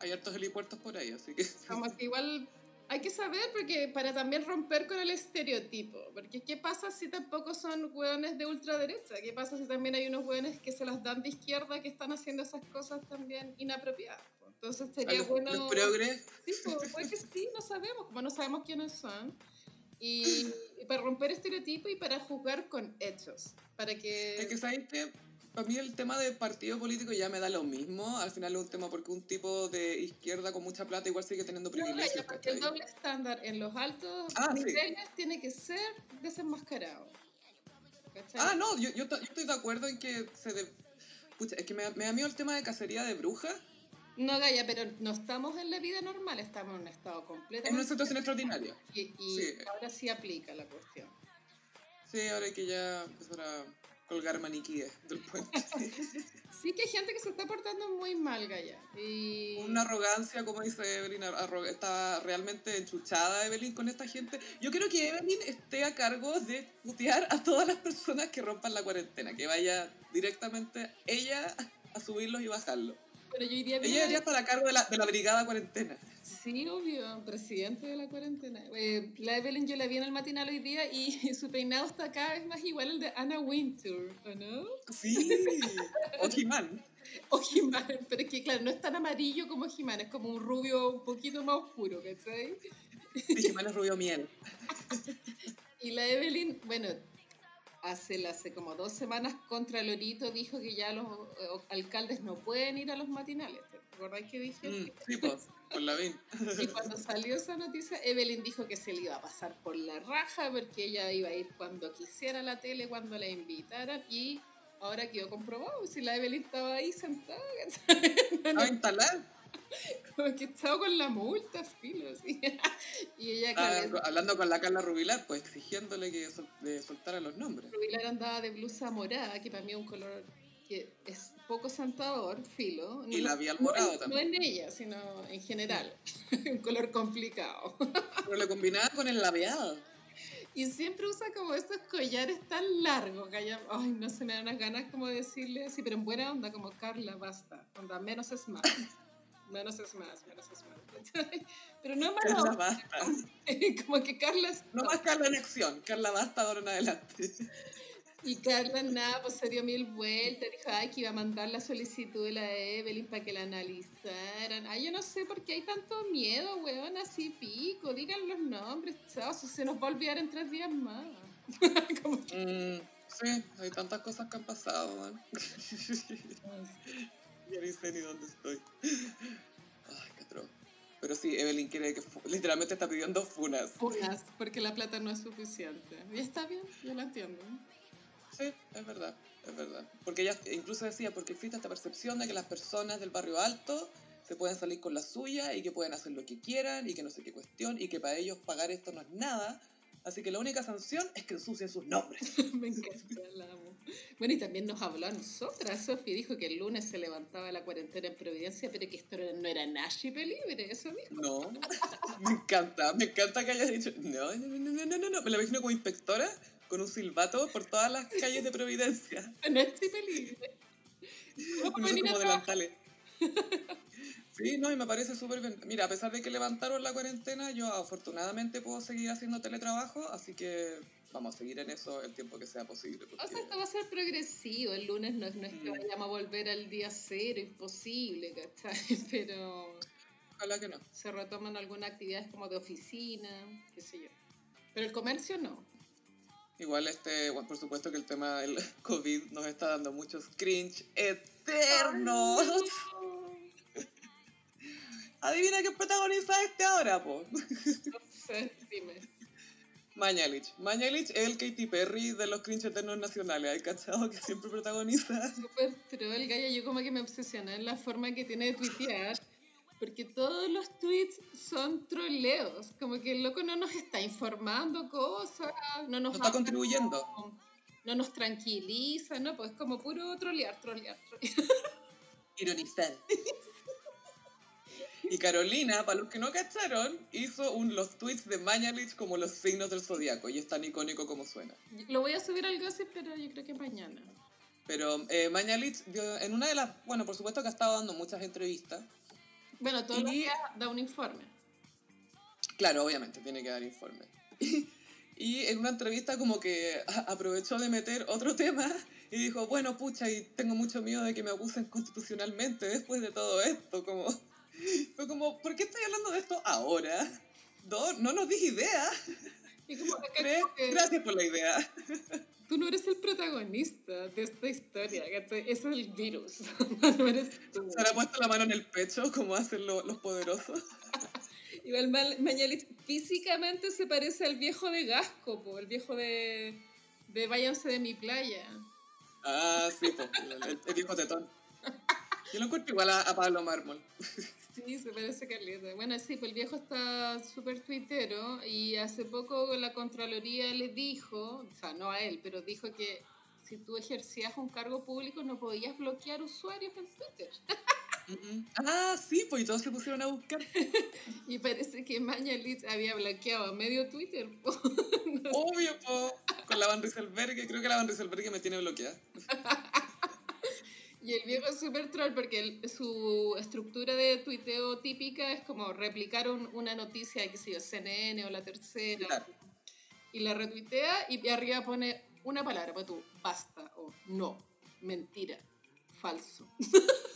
Hay hartos helipuertos por ahí, así que. Como que igual hay que saber porque para también romper con el estereotipo. Porque ¿qué pasa si tampoco son hueones de ultraderecha? ¿Qué pasa si también hay unos hueones que se las dan de izquierda que están haciendo esas cosas también inapropiadas? Entonces sería los, bueno... los progres, Sí, pues, puede que sí, no sabemos, como no sabemos quiénes son. Y, y para romper estereotipos y para jugar con hechos. Para que... es que sabes para mí el tema de partido político ya me da lo mismo. Al final es un tema porque un tipo de izquierda con mucha plata igual sigue teniendo No, privilegios. Porque el doble estándar en los altos Ah, sí. niveles tiene que ser desenmascarado. ¿Cachai? Ah, no, yo, yo, yo estoy de acuerdo en que se... de- Pucha, es que me, me da miedo el tema de cacería de brujas No, Gaya, pero no estamos en la vida normal, estamos en un estado completo. en una situación extraordinaria. Y, y Sí. ahora sí aplica la cuestión. Sí, ahora hay que ya empezar a colgar maniquíes del puente. <laughs> Sí que hay gente que se está portando muy mal, Gaya. Y... Una arrogancia, como dice Evelyn, está realmente enchuchada Evelyn con esta gente. Yo quiero que Evelyn esté a cargo de putear a todas las personas que rompan la cuarentena, que vaya directamente ella a subirlos y bajarlos. Pero yo iría Ella debería estar a cargo de la, de la brigada cuarentena. Sí, obvio, presidente de la cuarentena. Eh, la Evelyn yo la vi en el matinal hoy día y <laughs> su peinado está cada vez más igual al de Anna Wintour, ¿o no? Sí, <laughs> o Jimán. O Jimán, pero es que claro, no es tan amarillo como Jimán, es como un rubio un poquito más oscuro, ¿cachai? Sí, Jimán es rubio miel. <laughs> Y la Evelyn, bueno, hace, hace como dos semanas contra Lorito dijo que ya los eh, alcaldes no pueden ir a los matinales. ¿Te acordáis que dije? Mm, sí, pues, con la VIN. Y cuando salió esa noticia, Evelyn dijo que se le iba a pasar por la raja porque ella iba a ir cuando quisiera a la tele, cuando la invitaran y ahora quedó comprobado. Si la Evelyn estaba ahí sentada, <laughs> A instalar. <laughs> como que estaba con la multa, filo, así. <laughs> Y ella, Ah, hablando con la Carla Rubilar, pues exigiéndole que sol- de soltara los nombres. Rubilar andaba de blusa morada, que para mí es un color que es poco santador, filo. Y No- labial no morado en- también. No en ella, sino en general. <laughs> un color complicado. Pero le combinaba con el labial. Y siempre usa como estos collares tan largos que haya- Ay, no se me dan unas ganas como de decirle así, pero en buena onda, como Carla, basta. Onda, menos es más. Menos es más, menos es más. <laughs> Pero no mala Carla onda, basta. <laughs> como que Carla es No más Carla en acción. Carla basta de ahora en adelante. Y Carla, nada, pues se dio mil vueltas. Dijo, ay, que iba a mandar la solicitud de la Evelyn para que la analizaran. Ay, yo no sé por qué hay tanto miedo, weón, así pico. Digan los nombres, chao, si se nos va a olvidar en tres días más. <laughs> Como que- Mm, sí, hay tantas cosas que han pasado, man. Ya ni sé ni dónde estoy. Ay, qué atroz. Pero sí, Evelyn quiere que... Literalmente está pidiendo funas. Funas, porque la plata no es suficiente. Y está bien, yo lo entiendo. Sí, es verdad, es verdad. Porque ella incluso decía, porque existe esta percepción de que las personas del barrio alto se pueden salir con la suya y que pueden hacer lo que quieran y que no sé qué cuestión y que para ellos pagar esto no es nada. Así que la única sanción es que ensucien sus nombres. <laughs> Me encanta, la amo. <laughs> Bueno, y también nos habló a nosotras. Sofi dijo que el lunes se levantaba la cuarentena en Providencia, pero que esto no era Nashi libre, eso dijo. No, me encanta, me encanta que hayas dicho, no, no, no, no, no, no, no. Me la imagino como inspectora con un silbato por todas las calles de Providencia. <laughs> Nashi libre. <laughs> ¿Cómo Con esos venir a como trabajar? delantales. Sí, no, y me parece súper bien. Mira, a pesar de que levantaron la cuarentena, yo afortunadamente puedo seguir haciendo teletrabajo, así que vamos a seguir en eso el tiempo que sea posible. O sea, esto va a ser progresivo. El lunes no es, no es que Mm. vayamos a volver al día cero, imposible, ¿cachai? <laughs> Pero Ojalá que no. se retoman algunas actividades como de oficina, qué sé yo. Pero el comercio no. Igual este, bueno, por supuesto que el tema del <laughs> COVID nos está dando muchos cringe eternos. <laughs> Adivina qué protagoniza este ahora, po. No sé, dime. Mañalich. Mañalich es el Katy Perry de los cringe eternos nacionales. ¿Hay cachado que siempre protagoniza? <laughs> Súper troll, Gaya. Yo como que me obsesioné en la forma que tiene de tuitear. Porque todos los tweets son troleos. Como que el loco no nos está informando cosas, no nos No está contribuyendo. No nos tranquiliza, ¿no? Pues como puro trolear, trolear, trolear. Ironizar. <laughs> Y Carolina, para los que no cacharon, hizo un, los tweets de Mañalich como los signos del zodiaco. Y es tan icónico como suena. Lo voy a subir al gossip, pero yo creo que mañana. Pero eh, Mañalich, dio- en una de las. Bueno, por supuesto que ha estado dando muchas entrevistas. Bueno, todos los Y- días da un informe. Claro, obviamente, tiene que dar informe. <laughs> Y en una entrevista como que aprovechó de meter otro tema y dijo, bueno, pucha, y tengo mucho miedo de que me abusen constitucionalmente después de todo esto. Como, <laughs> fue como, ¿por qué estoy hablando de esto ahora? No, no nos dis idea. Y como como que Gracias por la idea. tú no eres el protagonista de esta historia, ¿cachai? Es el virus. <laughs> no eres tú. Se le ha puesto la mano en el pecho como hacen lo- los poderosos. <laughs> Igual Ma- Mañalich físicamente se parece al viejo de Gasco, po, el viejo de, de Váyanse de mi playa. Ah, sí, pues, el, el viejo tetón. Yo lo encuentro igual a, a Pablo Mármol. Sí, se parece a Carleta. Bueno, sí, pues el viejo está súper tuitero y hace poco la Contraloría le dijo, o sea, no a él, pero dijo que si tú ejercías un cargo público no podías bloquear usuarios en Twitter. Ah, sí, pues y todos se pusieron a buscar. <laughs> Y parece que Mañalich había bloqueado a medio Twitter. <laughs> po. Obvio, po. Con la Van Rieselberg, creo que la Van Rieselberg me tiene bloqueada. <laughs> Y el viejo es súper troll porque el- su estructura de tuiteo típica es como replicar un- una noticia qué sé yo, CNN o La Tercera. Claro. Y la retuitea y arriba pone una palabra, para tú, basta, o no, mentira, falso. <laughs>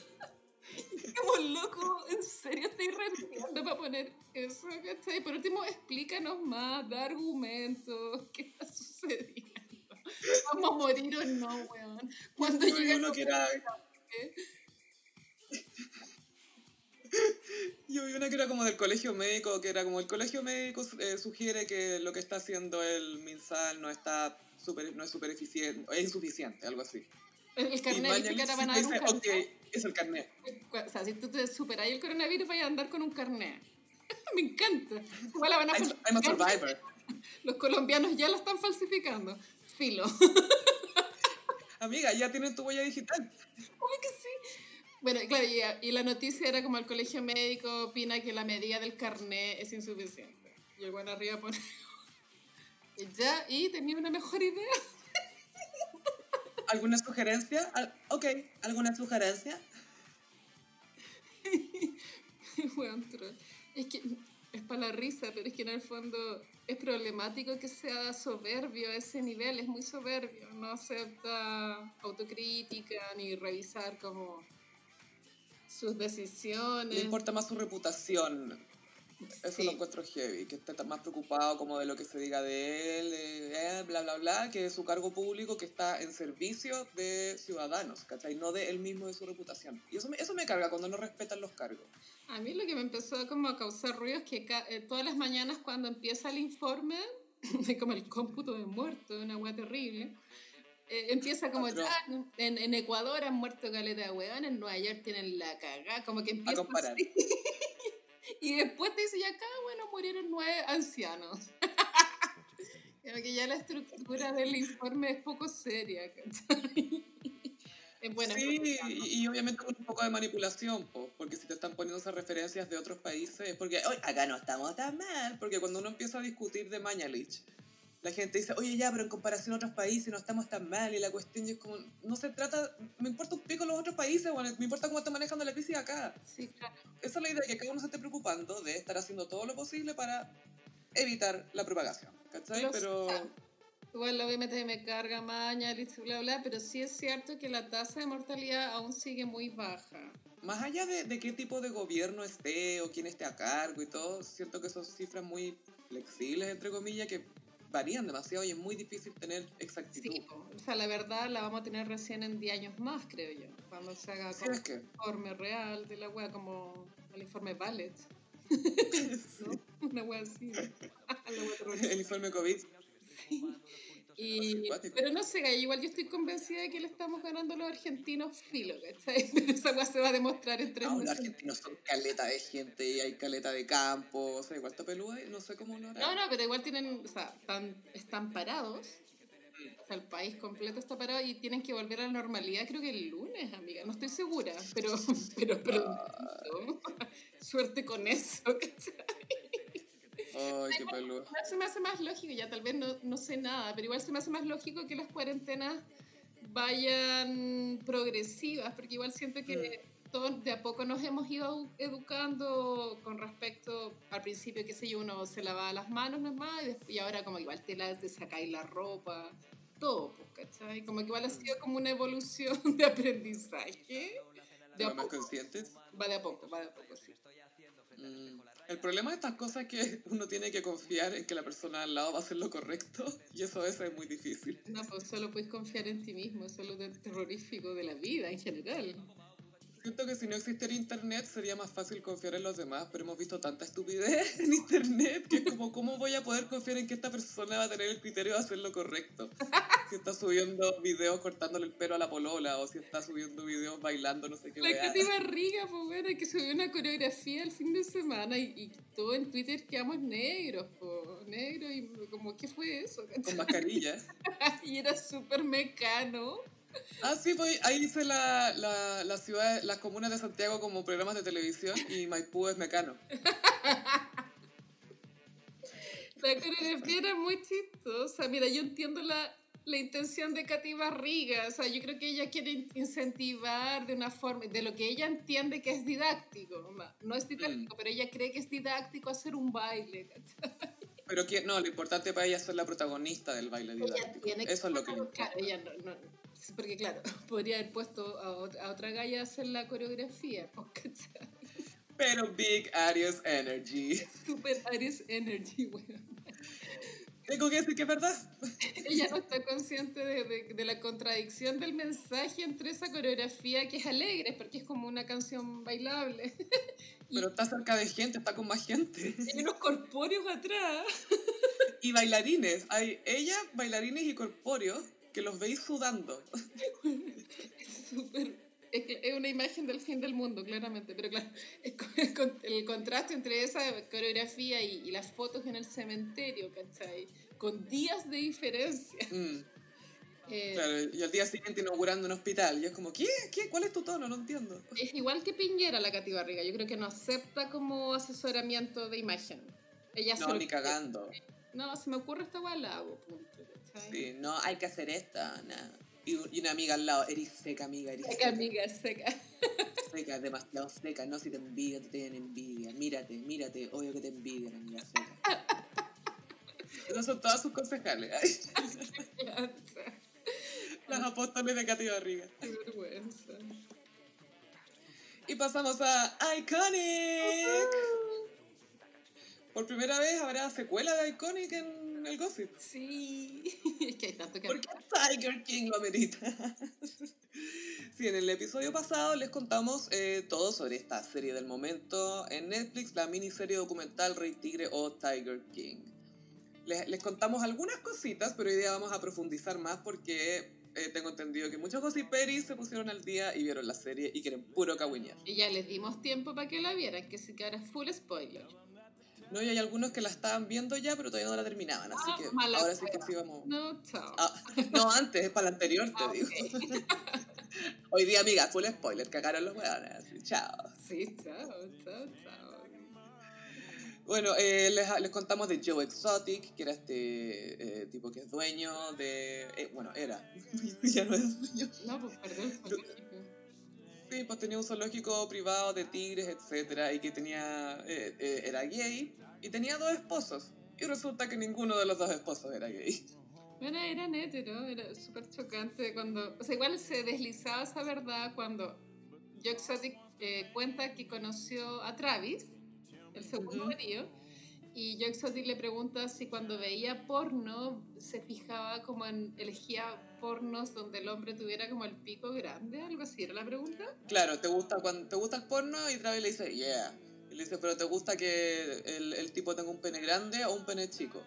Como loco, ¿en serio estoy rendiendo para poner eso? ¿cachai? Por último, explícanos más, da argumentos, ¿qué está sucediendo? <laughs> ¿Vamos a morir o no, weón? Cuando llega uno que era... ¿eh? Yo vi una que era como del colegio médico, que era como el colegio médico eh, sugiere que lo que está haciendo el MinSal no está super, no es super eficiente, es insuficiente, algo así. El, el Y carnet, ¿viste que Mañalich ahora van a dar dice, carnet? ok, es el carnet. O sea, si tú te superáis el coronavirus, vayas a andar con un carnet. <laughs> Me encanta. Igual la van a I'm. I'm a <laughs> survivor. Los colombianos ya lo están falsificando. Filo. Amiga, ya tienen tu huella digital. Obvio que sí. Bueno, claro, y, y la noticia era como el colegio médico opina que la medida del carnet es insuficiente. Y el bueno arriba pone... <laughs> Y ya, y tenía una mejor idea. ¿Alguna sugerencia? Al- ok, ¿alguna sugerencia? <laughs> Que es para la risa, pero es que en el fondo es problemático que sea soberbio a ese nivel, es muy soberbio, no acepta autocrítica ni revisar como sus Le decisiones. importa más su reputación. Eso Sí. lo encuentro heavy, que esté más preocupado como de lo que se diga de él, eh, eh, bla, bla, bla, que de su cargo público que está en servicio de ciudadanos, ¿cachai? No de él mismo, de su reputación. Y eso me, eso me carga cuando no respetan los cargos. A mí lo que me empezó como a causar ruido es que eh, todas las mañanas cuando empieza el informe, <laughs> como el cómputo de muertos, una hueá terrible, eh, empieza como, ya, en, en Ecuador han muerto caleta de hueón, en Nueva York tienen la cagada, como que A empieza comparar. así. <laughs> Y después te dice, ya acá, bueno, murieron nueve ancianos. Como que ya la estructura del informe es poco seria, ¿cachai? Es buena, sí, y, y obviamente con un poco de manipulación, po, porque si te están poniendo esas referencias de otros países, es porque, acá no estamos tan mal, porque cuando uno empieza a discutir de Mañalich, la gente dice, oye, ya, pero en comparación a otros países no estamos tan mal, y la cuestión es como, no se trata, me importa un pico los otros países, bueno, me importa cómo está manejando la crisis acá. Sí, claro. Esa es la idea, que cada uno se esté preocupando de estar haciendo todo lo posible para evitar la propagación, ¿cachai? Los- Pero... ah, Igual OMT me carga maña, bla, bla, pero sí es cierto que la tasa de mortalidad aún sigue muy baja. Más allá de, de qué tipo de gobierno esté o quién esté a cargo y todo, siento que son cifras muy flexibles, entre comillas, que varían demasiado y es muy difícil tener exactitud. Sí, o sea, la verdad la vamos a tener recién en 10 años más, creo yo. Cuando se haga Sí, es que- informe real de la wea, como el informe Ballet. ¿no? <laughs> Una wea así. <laughs> La wea. El informe COVID. Sí. Y, pero no sé, igual yo estoy convencida de que le estamos ganando a los argentinos filo, ¿cachai? <laughs> Pero esa wea se va a demostrar en tres No, los argentinos son caleta de gente y hay caleta de campo. O sea, igual Topelúa, no sé cómo lo hará. No, no, pero igual tienen, o sea, están, están parados. O sea, el país completo está parado y tienen que volver a la normalidad, creo que el lunes, amiga. No estoy segura, pero, <laughs> pero, pero suerte con eso. <laughs> ¿cachai? Ay, qué. Igual se me hace más lógico, ya tal vez no, no sé nada, pero igual se me hace más lógico que las cuarentenas vayan progresivas, porque igual siento que todos de a poco nos hemos ido educando con respecto al principio, qué sé yo, uno se lavaba las manos nomás y, después, y ahora como igual te las de sacáis la ropa, todo, pues, ¿cachai? Como que igual ha sido como una evolución <laughs> de aprendizaje. De a ¿Son más poco, conscientes? va de a poco, va de a poco, sí. Mm. El problema de estas cosas es que <laughs> uno tiene que confiar en que la persona al lado va a hacer lo correcto y eso a veces es muy difícil. No, pues solo puedes confiar en ti mismo, eso es lo terrorífico de la vida en general. Siento que si no existiera internet sería más fácil confiar en los demás, pero hemos visto tanta estupidez <laughs> en internet que es como, ¿cómo voy a poder confiar en que esta persona va a tener el criterio de hacer lo correcto? Si está subiendo videos cortándole el pelo a la polola o si está subiendo videos bailando, no sé qué La weá. Katy Barriga, pues bueno, que subió una coreografía el fin de semana y, y todo en Twitter quedamos negros, pues, negros y como, ¿qué fue eso? Con mascarilla. <laughs> Y era súper mecano. Ah, sí, pues ahí dice la, la, la ciudad, las comunas de Santiago como programas de televisión y Maipú es mecano. <laughs> La coreografía era muy chistosa. Mira, yo entiendo la, la intención de Katy Barriga. O sea, yo creo que ella quiere in- incentivar de una forma, de lo que ella entiende que es didáctico. No, no es didáctico, pero ella cree que es didáctico hacer un baile. ¿cachai? Pero que, no, lo importante para ella es ser la protagonista del baile didáctico. Eso es lo que le importa. claro, ella no, no- porque claro, <laughs> podría haber puesto a, ot- a otra galla a hacer la coreografía. <laughs> Pero Big Aries Energy. Super Aries Energy, weón. Tengo que decir que es verdad. <laughs> Ella no está consciente de, de- de la contradicción del mensaje entre esa coreografía que es alegre, porque es como una canción bailable. <laughs> Pero está cerca de gente, está con más gente. Hay unos corpóreos atrás. Y bailarines. Hay ella, bailarines y corpóreos que los veis sudando. <laughs> Es súper. Es, es una imagen del fin del mundo, claramente, pero claro, el contraste entre esa coreografía y, y las fotos en el cementerio, ¿cachai? Con días de diferencia. Mm, Eh, claro, y al día siguiente inaugurando un hospital. Y es como, ¿qué? ¿Qué? ¿Cuál es tu tono? No entiendo. Es igual que Piñera la Cati Barriga, yo creo que no acepta como asesoramiento de imagen. Ella No, ni cagando. No, se me ocurre esta la hago, punto. ¿cachai? Sí, no, hay que hacer esta. nada. Y, y una amiga al lado, eres seca, amiga, eres Seca, seca. amiga, seca. <laughs> Seca, demasiado seca. No, si te envidian, te tienen envidia. Mírate, mírate, obvio que te envidian, amiga seca. <laughs> Esas son todas sus concejales. Las apóstoles de Katy Barriga. Qué vergüenza. Y pasamos a Iconic. Por primera vez habrá secuela de Iconic en el Gossip. Sí, <laughs> es que hay tanto que... Porque Tiger King lo amerita. <laughs> Sí, en el episodio pasado les contamos eh, todo sobre esta serie del momento en Netflix, la miniserie documental Rey Tigre o Tiger King. Les, les contamos algunas cositas, pero hoy día vamos a profundizar más porque eh, tengo entendido que muchos gossiperis se pusieron al día y vieron la serie y quieren puro cagüinear. Y ya les dimos tiempo para que la vieran, que se quedara full spoiler. No, y hay algunos que la estaban viendo ya, pero todavía no la terminaban, así Ah, que mala ahora sí que suerte. sí vamos... No, chao. Ah, no, antes, es para la anterior, te Ah, digo. <laughs> Hoy día, amiga, full spoiler, cagaron los weones, así, chao. Sí, chao, chao, chao. Bueno, eh, les, les contamos de Joe Exotic, que era este eh, tipo que es dueño de... eh, bueno, era, <laughs> ya no es dueño. No, pues perdón, pues tenía un zoológico privado de tigres, etcétera, y que tenía... eh, eh, era gay, y tenía dos esposos. Y resulta que ninguno de los dos esposos era gay. Bueno, era hetero, era súper chocante cuando... O sea, igual se deslizaba esa verdad cuando Joe Exotic eh, cuenta que conoció a Travis, el segundo marido, y Joe Exotic le pregunta si cuando veía porno se fijaba como en, elegía pornos donde el hombre tuviera como el pico grande, algo así, ¿era la pregunta? Claro, ¿te gusta, cuando, ¿te gusta el porno? Y Travis le dice, yeah. Y le dice, ¿pero te gusta que el, el tipo tenga un pene grande o un pene chico?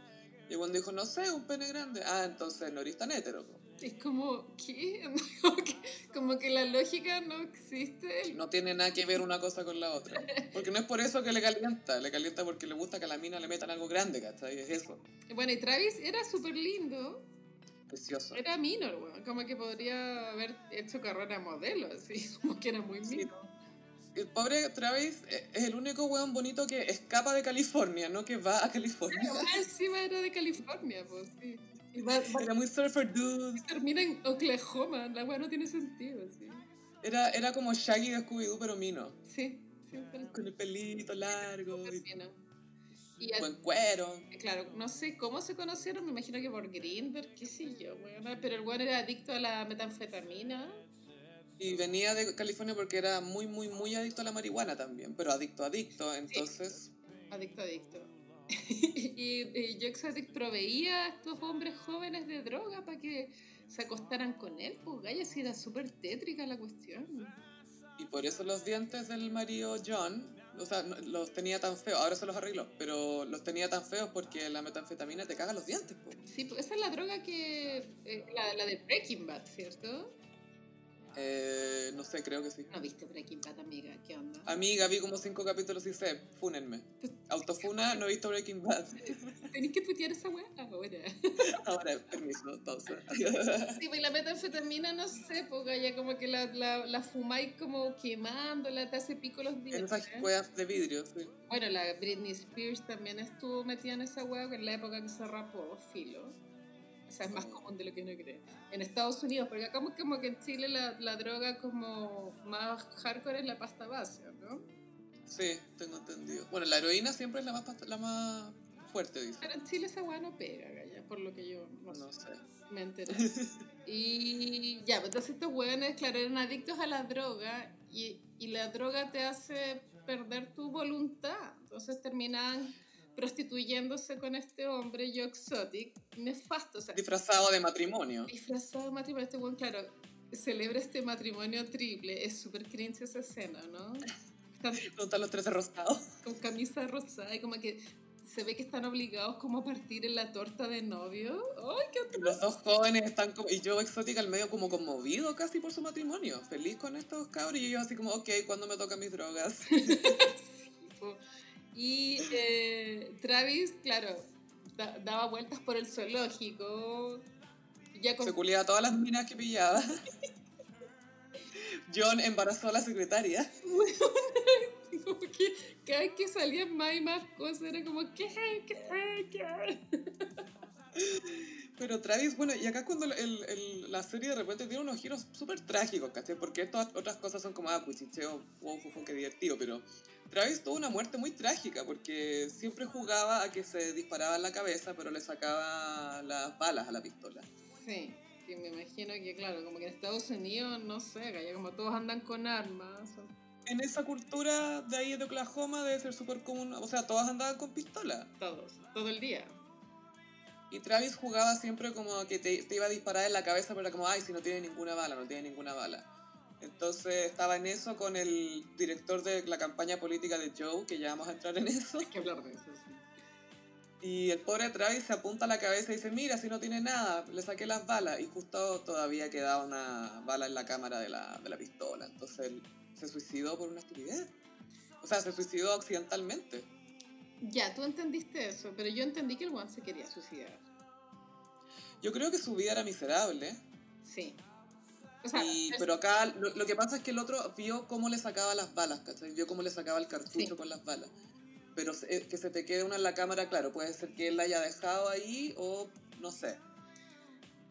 Y cuando dijo, no sé, un pene grande. Ah, entonces no eres tan hetero. Es como, ¿qué? <laughs> como que la lógica no existe. No tiene nada que ver una cosa con la otra. Porque no es por eso que le calienta, le calienta porque le gusta que a la mina le metan algo grande, ¿cachai? Es eso. Bueno, y Travis era súper lindo. Precioso. Era minor, weón. Como que podría haber hecho carrera modelo, así. <laughs> Como que era muy minor. El pobre Travis es el único weón bonito que escapa de California, no que va a California. Pero encima era de California, pues sí. Era muy surfer dude. Termina en Oklahoma, la weá no tiene sentido, sí. Era, era como Shaggy de Scooby-Doo, pero mino. Sí, sí. Con el pelito largo. Y, buen cuero. Claro, no sé cómo se conocieron, me imagino que por Grindr, qué sé yo, bueno, pero el weón era adicto a la metanfetamina. Y venía de California porque era muy, muy, muy adicto a la marihuana también, pero adicto, adicto, entonces... Adicto, adicto. <laughs> y, y Joe Exotic proveía a estos hombres jóvenes de droga para que se acostaran con él, pues Gaya, sí era súper tétrica la cuestión. Y por eso los dientes del marido John, o sea, los tenía tan feos, ahora se los arregló, pero los tenía tan feos porque la metanfetamina te caga los dientes, pues. Sí, pues esa es la droga que, eh, la, la de Breaking Bad, ¿cierto? Eh, no sé, creo que sí. ¿No viste Breaking Bad, amiga? ¿Qué onda? Amiga, vi como cinco capítulos y sé, fúnenme. <laughs> Autofuna, no he visto Breaking Bad. <laughs> Tenés que putear esa weá ahora. <laughs> ahora, permiso, entonces. sí, pues la metanfetamina, no sé, porque ya como que la, la, la fumáis como quemándola, te hace pico los dientes. En esas weas de vidrio, sí. Bueno, la Britney Spears también estuvo metida en esa wea en la época que se rapó, filo. O sea, es más común de lo que uno cree. En Estados Unidos, porque acá como que en Chile la, la droga como más hardcore es la pasta base, ¿no? Sí, tengo entendido. Bueno, la heroína siempre es la más, la más fuerte, dice. Pero en Chile esa weá no pega, ya, por lo que yo no, no sé. Me enteré. <laughs> y ya, pues entonces estos weones, claro, eran adictos a la droga y, y la droga te hace perder tu voluntad. Entonces terminan prostituyéndose con este hombre, yo exotic, nefasto. O sea, disfrazado de matrimonio. Disfrazado de matrimonio. Este buen, claro, celebra este matrimonio triple. Es súper cringe esa escena, ¿no? Están, <laughs> los tres rosados. Con camisa rosada y como que se ve que están obligados como a partir en la torta de novio. ¡Ay, qué Los dos jóvenes están como, y yo exótica al medio como conmovido casi por su matrimonio. Feliz con estos cabros y yo así como, ok, ¿cuándo me tocan mis drogas? <laughs> sí, y eh, Travis, claro, daba vueltas por el zoológico. Ya Se culía a todas las minas que pillaba. <laughs> John embarazó a la secretaria. <laughs> como que cada vez que salían más y más cosas era como, ¿qué? ¿qué? ¿qué? Pero Travis, bueno, y acá cuando el, el, la serie de repente tiene unos giros súper trágicos, ¿cachai? Porque todas otras cosas son como, ah, cuchicheo, wow, wow, qué divertido, pero Travis tuvo una muerte muy trágica porque siempre jugaba a que se disparaba en la cabeza, pero le sacaba las balas a la pistola. Sí, que me imagino que, claro, como que en Estados Unidos, no sé, ya como todos andan con armas. En esa cultura de ahí de Oklahoma debe ser súper común, o sea, todos andaban con pistola. Todos, todo el día. Y Travis jugaba siempre como que te, te iba a disparar en la cabeza, pero era como, ay, si no tiene ninguna bala, no tiene ninguna bala. Entonces estaba en eso con el director de la campaña política de Joe, que ya vamos a entrar en eso. Hay que hablar de eso, sí. Y el pobre Travis se apunta a la cabeza y dice, mira, si no tiene nada, le saqué las balas. Y justo todavía quedaba una bala en la cámara de la, de la pistola. Entonces él se suicidó por una estupidez. O sea, se suicidó accidentalmente. Ya, tú entendiste eso, pero yo entendí que el Juan se quería suicidar. Yo creo que su vida era miserable. Sí pero acá lo, que pasa es que el otro vio cómo le sacaba las balas, ¿cachai? Vio cómo le sacaba el cartucho con las balas. Pero eh, que se te quede una en la cámara, claro, puede ser que él la haya dejado ahí o no sé.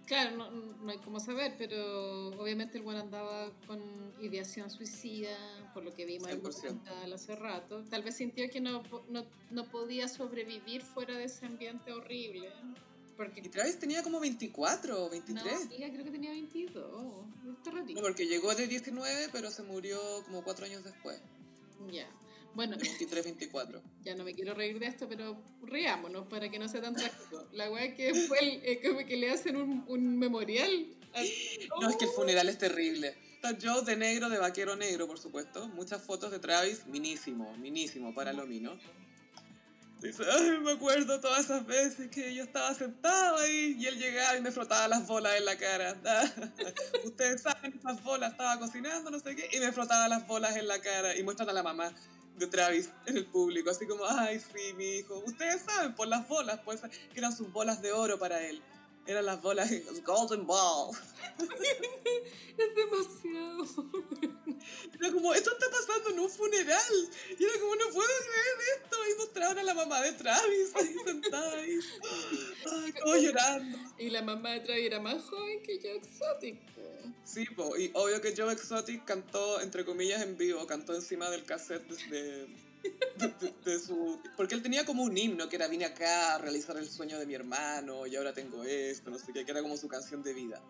Claro, no, no hay cómo saber, pero obviamente el buen andaba con ideación suicida, por lo que vimos en el hace rato. Tal vez sintió que no, no, no podía sobrevivir fuera de ese ambiente horrible. Porque... Y Travis tenía como 24 o 23. No, creo que tenía 22. No, porque llegó de 19, pero se murió como cuatro años después. Ya. Bueno, <laughs> 23, 24. Ya no me quiero reír de esto, pero riámonos para que no sea tan trágico. La weá que fue el, eh, como que le hacen un, un memorial. No, es que el funeral es terrible. Está Joe de negro, de vaquero negro, por supuesto. Muchas fotos de Travis, minísimo, minísimo para lo mino. Dice, ay, me acuerdo todas esas veces que yo estaba sentado ahí y él llegaba y me frotaba las bolas en la cara. <laughs> Ustedes saben, esas bolas, estaba cocinando, no sé qué, y me frotaba las bolas en la cara y muestran a la mamá de Travis en el público, así como, ay, sí, mi hijo. Ustedes saben, por las bolas, pues, que eran sus bolas de oro para él. Eran las bolas, golden balls. <laughs> es demasiado. Era como, esto está pasando en un funeral. Y era como, no puedo creer esto. Y mostraron a la mamá de Travis ahí sentada ahí. Ay, todo llorando. <laughs> Y la mamá de Travis era más joven que Joe Exotic. Sí, po, y obvio que Joe Exotic cantó, entre comillas, en vivo, cantó encima del cassette de, de, su... Porque él tenía como un himno que era vine acá a realizar el sueño de mi hermano y ahora tengo esto, no sé qué, que era como su canción de vida.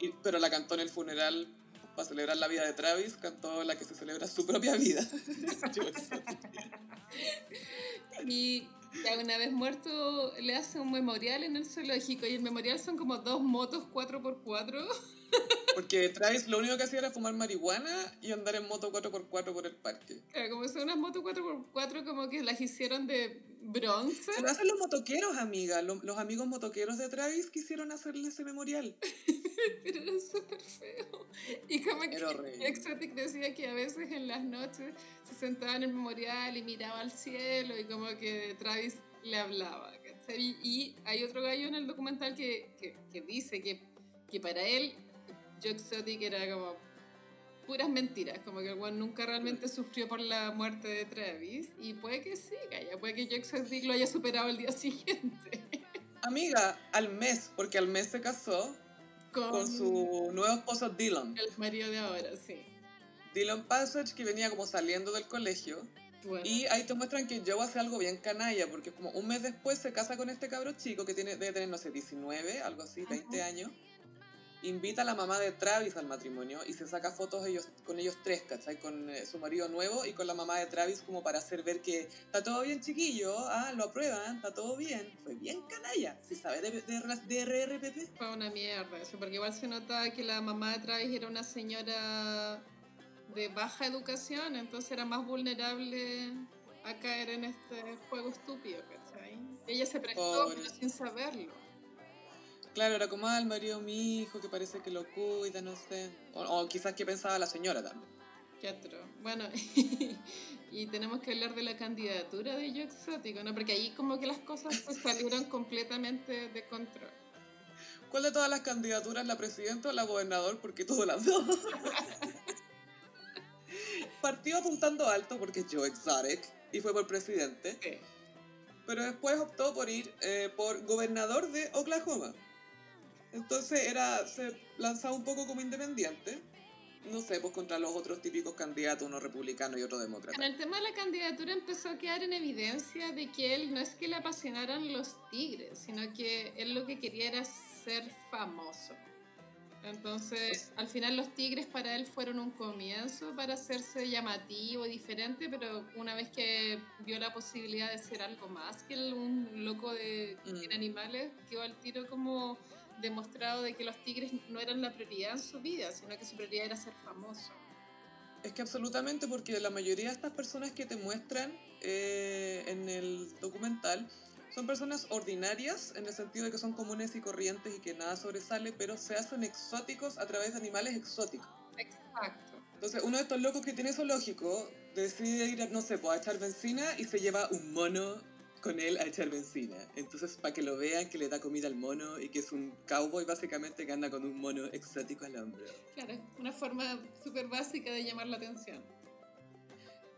y, pero la cantó en el funeral para celebrar la vida de Travis, cantó la que se celebra su propia vida. <laughs> y ya una vez muerto le hace un memorial en el zoológico y el memorial son como dos motos 4x4. <laughs> Porque Travis lo único que hacía era fumar marihuana y andar en moto 4x4 por el parque. Claro, como son unas motos 4x4 como que las hicieron de bronce. Se lo hacen los motoqueros, amiga. Los, los amigos motoqueros de Travis quisieron hacerle ese memorial. <laughs> Pero era súper feo. Y como que Exotic decía que a veces en las noches se sentaba en el memorial y miraba al cielo y como que Travis le hablaba. Y, y hay otro gallo en el documental que, que, que dice que, que para él Joe Exotic era como puras mentiras, como que el one nunca realmente sufrió por la muerte de Travis y puede que sí, calla, puede que Joe Exotic lo haya superado el día <laughs> siguiente. Amiga, al mes, porque al mes se casó con, su nuevo esposo Dylan. El marido de ahora, sí. Dylan Passage, que venía como saliendo del colegio. Y ahí te muestran que Joe hace algo bien canalla, porque como un mes después se casa con este cabro chico que tiene, debe tener, no sé, 19, algo así, 20 años invita a la mamá de Travis al matrimonio y se saca fotos ellos, con ellos tres, ¿cachai? Con eh, su marido nuevo y con la mamá de Travis como para hacer ver que está todo bien chiquillo, ah, lo aprueban, está todo bien. Fue bien canalla, si sabe de, de, RRPP. Fue una mierda eso, porque igual se notaba que la mamá de Travis era una señora de baja educación, entonces era más vulnerable a caer en este juego estúpido, ¿cachai? Ella se prestó, pero sin saberlo. Claro, era como, ah, el marido mi hijo, que parece que lo cuida, no sé. O, quizás que pensaba la señora también. Qué otro. Bueno, <laughs> y tenemos que hablar de la candidatura de Yo Exótico, ¿no? Porque ahí como que las cosas pues, <laughs> salieron completamente de control. ¿Cuál de todas las candidaturas, la presidenta o la gobernador? Porque todas las dos. <laughs> Partió apuntando alto porque es Joe Exotic y fue por presidente. Pero después optó por ir eh, por gobernador de Oklahoma. Entonces era, se lanzaba un poco como independiente. No sé, pues contra los otros típicos candidatos, uno republicano y otro demócrata. En el tema de la candidatura empezó a quedar en evidencia de que él no es que le apasionaran los tigres, sino que él lo que quería era ser famoso. Entonces, al final los tigres para él fueron un comienzo para hacerse llamativo, diferente, pero una vez que vio la posibilidad de ser algo más que un loco de mm. animales, quedó al tiro como demostrado de que los tigres no eran la prioridad en su vida, sino que su prioridad era ser famoso. Es que absolutamente, porque la mayoría de estas personas que te muestran eh, en el documental son personas ordinarias, en el sentido de que son comunes y corrientes y que nada sobresale, pero se hacen exóticos a través de animales exóticos. Exacto. Entonces, uno de estos locos que tiene zoológico decide ir, no sé, pues, a echar benzina y se lleva un mono con él a echar benzina. Entonces, para que lo vean, que le da comida al mono y que es un cowboy básicamente que anda con un mono exótico al hombro. Claro, una forma súper básica de llamar la atención.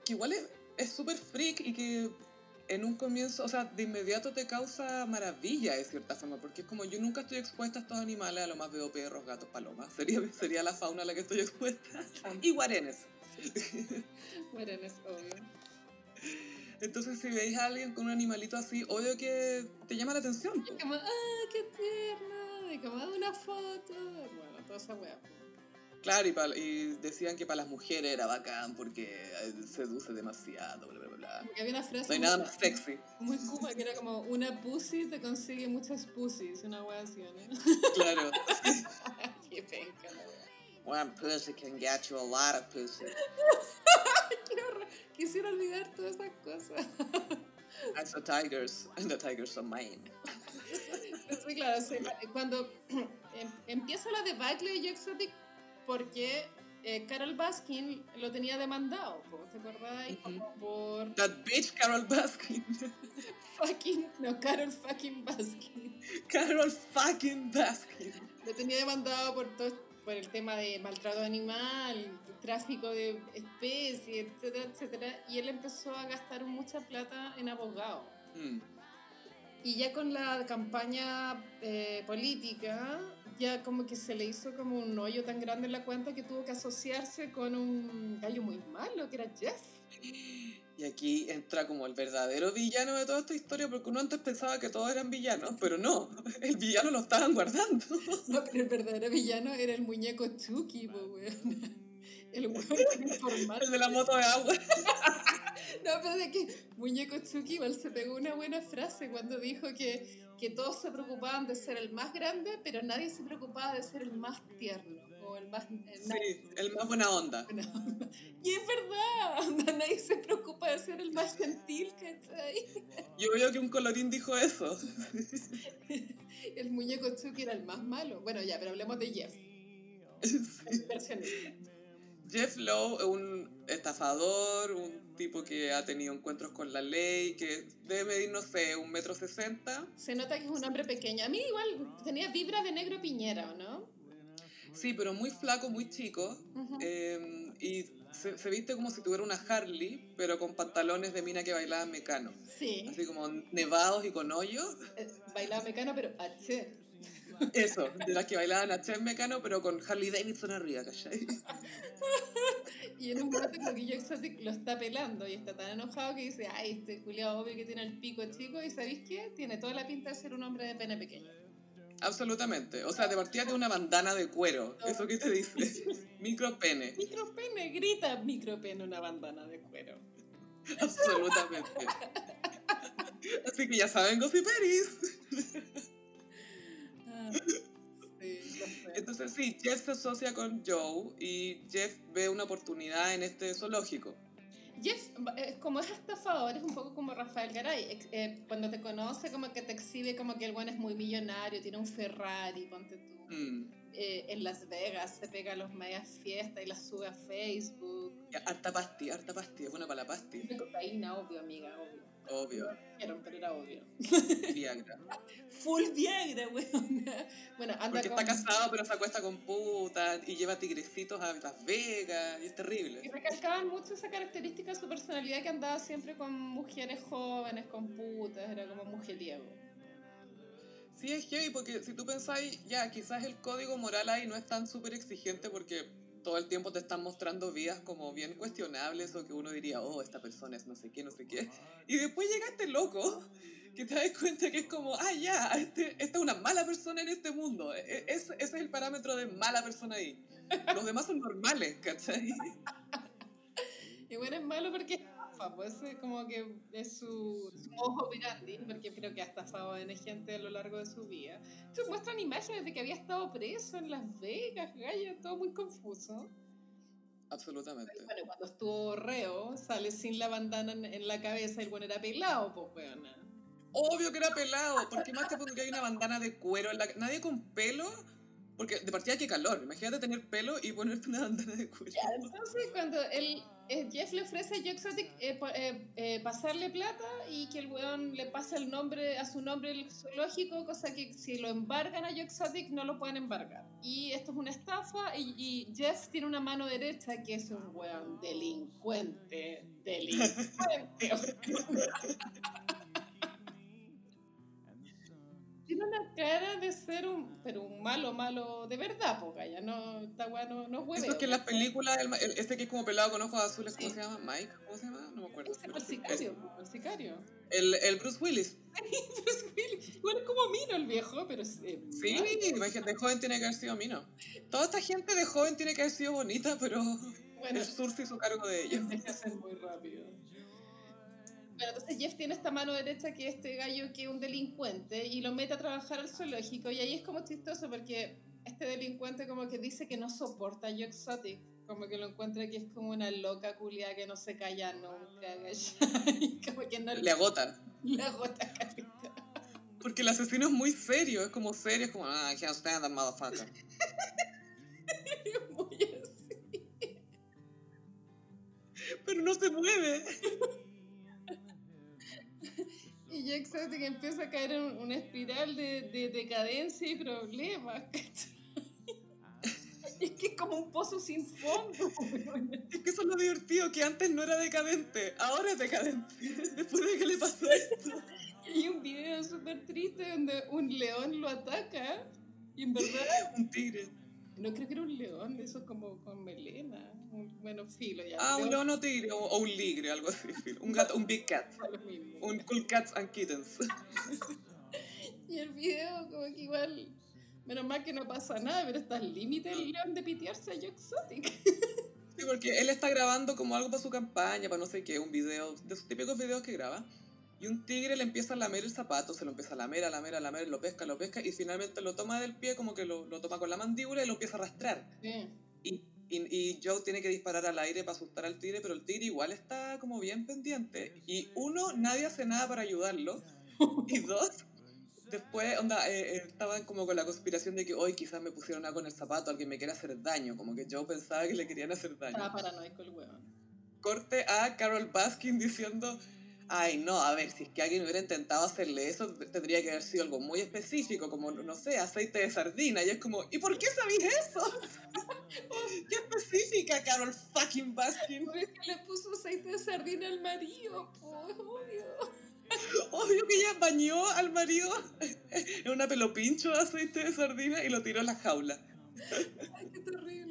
Que igual es súper freak y que en un comienzo, o sea, de inmediato te causa maravilla de cierta forma, porque es como yo nunca estoy expuesta a estos animales, a lo más veo perros, gatos, palomas, sería, <laughs> sería la fauna a la que estoy expuesta. y guarenes. guarenes, obvio. Entonces, si veis a alguien con un animalito así, obvio que te llama la atención. Y como, ¡ah, qué tierno! Y como, ah, una foto. Bueno, toda esa weá. Claro, y, pa- y decían que para las mujeres era bacán porque eh, seduce demasiado, bla, bla, bla. Porque había una frase No hay nada más sexy. muy cuba que era como una pussy te consigue muchas pussies, una wea así, ¿no? <laughs> Claro. <laughs> Qué penca, la wea. One pussy can get you a lot of pussy. <laughs> Quisiera olvidar todas esas cosas. <laughs> That's the tigers, and the tigers are mine. Sí, claro, sí, cuando <clears throat> em- empieza la debacle de Exotic porque eh, Carol Baskin lo tenía demandado, ¿te. Como por That bitch Carol Baskin. <laughs> fucking, no, Carol fucking Baskin. Carol fucking Baskin. Lo tenía demandado por todo por el tema de maltrato animal, tráfico de especies, etcétera, etcétera, y él empezó a gastar mucha plata en abogados. Mm. Y ya con la campaña eh, política, ya como que se le hizo como un hoyo tan grande en la cuenta que tuvo que asociarse con un gallo muy malo, que era Jeff. Y aquí entra como el verdadero villano de toda esta historia, porque uno antes pensaba que todos eran villanos, pero no, <laughs> el villano lo estaban guardando. No, pero el verdadero villano era el muñeco Chucky, po, weón. El weón <laughs> informal. El de la moto de agua. <laughs> No, pero de que Muñeco Chucky igual se pegó una buena frase cuando dijo que, que todos se preocupaban de ser el más grande, pero nadie se preocupaba de ser el más tierno o el más... el más- Sí, el más buena onda. <laughs> Y es verdad, nadie se preocupa de ser el más gentil, ¿cachai? Yo veo que un colorín dijo eso. El muñeco Chucky era el más malo. Bueno, ya, pero hablemos de Jeff, Sí. el. Jeff Lowe es un estafador, un tipo que ha tenido encuentros con la ley, que debe medir, no sé, un metro sesenta. Se nota que es un hombre pequeño. A mí igual tenía vibra de negro piñera, ¿o no? Sí, pero muy flaco, muy chico. Eh, y se, se viste como si tuviera una Harley, pero con pantalones de mina que bailaban mecano. Sí, Así como nevados y con hoyos. eh, bailaba mecano, pero H. Eso, de las que bailaban a Chen Mecano, pero con Harley Davidson arriba, ¿cachai? Y en un momento que Joe Exotic lo está pelando y está tan enojado que dice, ay, este culiado obvio que tiene el pico chico y ¿sabéis qué? Tiene toda la pinta de ser un hombre de pene pequeño. Absolutamente. O sea, de partida de una bandana de cuero. ¿Eso qué te dice? <laughs> Micropene. Micropene, grita micropene una bandana de cuero. Absolutamente. <laughs> Así que ya saben, Gossiperis. Sí. Entonces sí, Jeff se asocia con Joe y Jeff ve una oportunidad en este zoológico. Jeff, como es estafador, es un poco como Rafael Garay. Eh, cuando te conoce, como que te exhibe como que el buen es muy millonario, tiene un Ferrari, ponte tú. Mm. Eh, en Las Vegas se pega a los medias fiestas y las sube a Facebook. Harta pasti, harta pasti, es buena para la pasti. De cocaína, obvio, amiga, obvio. Obvio. Dijeron, pero era obvio. Viagra. Full Viagra, <laughs> weón. Bueno, anda Porque con... está casado, pero se acuesta con putas y lleva tigrecitos a Las Vegas y es Y terrible. recalcaban mucho esa característica de su personalidad que andaba siempre con mujeres jóvenes, con putas, era como mujeriego. Sí, es heavy porque si tú pensáis, ya, quizás el código moral ahí no es tan súper exigente porque todo el tiempo te están mostrando vidas como bien cuestionables o que uno diría, oh, esta persona es no sé qué, no sé qué. Y después llega este loco que te das cuenta que es como, ah, ya, este, esta es una mala persona en este mundo. E- e- Es, ese es el parámetro de mala persona ahí. Los demás son normales, ¿cachai? <laughs> Y bueno, es malo porque estafa, pues es como que es su, su ojo operandi, porque creo que ha estafado a gente a lo largo de su vida. Se muestran imágenes de que había estado preso en Las Vegas, gallo, todo muy confuso. Absolutamente. Bueno, cuando estuvo reo, sale sin la bandana en, en la cabeza y el bueno era pelado, pues weona. Obvio que era pelado. ¿Por qué más te pondría una bandana de cuero en la Nadie con pelo. Porque de partida qué calor. Imagínate tener pelo y ponerte una bandana de cuero. Entonces, cuando él, Jeff le ofrece a Joe Exotic eh, eh, eh, pasarle plata y que el weón le pasa el nombre a su nombre el zoológico, cosa que si lo embargan a Joe Exotic no lo pueden embargar. Y esto es una estafa y, y Jeff tiene una mano derecha que es un weón delincuente, delincuente. <laughs> tiene una cara de ser un, pero un malo, malo de verdad, porque ya no, está bueno, no hueve. Eso es que en las películas, el, el- ese que es como pelado con ojos azules, ¿cómo se llama? Mike, ¿cómo se llama? No me acuerdo. El sicario, el sicario. El, el Bruce Willis. <laughs> Bruce Willis. Igual es como Mino el viejo, pero es, eh, Sí, imagínate, de joven tiene que haber sido Mino. Toda esta gente de joven tiene que haber sido bonita, pero Bueno, el sur se hizo cargo de ellos. envejecen muy rápido. Bueno, entonces Jeff tiene esta mano derecha que es este gallo que es un delincuente y lo mete a trabajar al zoológico y ahí es como chistoso porque este delincuente como que dice que no soporta a Joe Exotic, como que lo encuentra que es como una loca culia que no se calla nunca, ¿cachai? <laughs> como que no Le agotan. le agota carita. Porque el asesino es muy serio, es como serio, es como, ah, I can't stand that motherfucker. <laughs> Muy así. Pero no se mueve. <laughs> Y Joe Exotic empieza a caer en una espiral de, de decadencia y problemas, ¿cachai? <laughs> Es que es como un pozo sin fondo. Es que eso es lo divertido, que antes no era decadente, ahora es decadente. <laughs> Después de que le pasó esto. <laughs> Y hay un video súper triste donde un león lo ataca y en verdad Un tigre. No creo que era un león, de esos como con melena, bueno, filo ya. Ah, un león o tigre, o, un ligre, algo así. <laughs> Un gato, un big cat. <laughs> Un cool cats and kittens. <laughs> Y el video como que igual, menos mal que no pasa nada, pero está al límite el león de pitearse a Joe Exotic. Sí, porque él está grabando como algo para su campaña, para no sé qué, un video, de sus típicos videos que graba. Y un tigre le empieza a lamer el zapato, se lo empieza a lamer, a lamer, a lamer, lo pesca, lo pesca, y finalmente lo toma del pie, como que lo, lo toma con la mandíbula y lo empieza a arrastrar. Sí. Y, y, y Joe tiene que disparar al aire para asustar al tigre, pero el tigre igual está como bien pendiente. Y uno, nadie hace nada para ayudarlo. Y dos, después, onda, eh, eh, estaban como con la conspiración de que hoy quizás me pusieron algo en el zapato, alguien me quiere hacer daño. Como que Joe pensaba que le querían hacer daño. Estaba paranoico el weón. Corte a Carol Baskin diciendo... Ay, no, a ver, si es que alguien hubiera intentado hacerle eso, tendría que haber sido algo muy específico, como, no sé, aceite de sardina. Y es como, ¿y por qué sabéis eso? <laughs> ¿Qué específica, Carol fucking Baskin? Pero es que le puso aceite de sardina al marido, pues, obvio. <laughs> Obvio que ella bañó al marido <laughs> en una pelopincho de aceite de sardina y lo tiró en la jaula. Ay, qué terrible.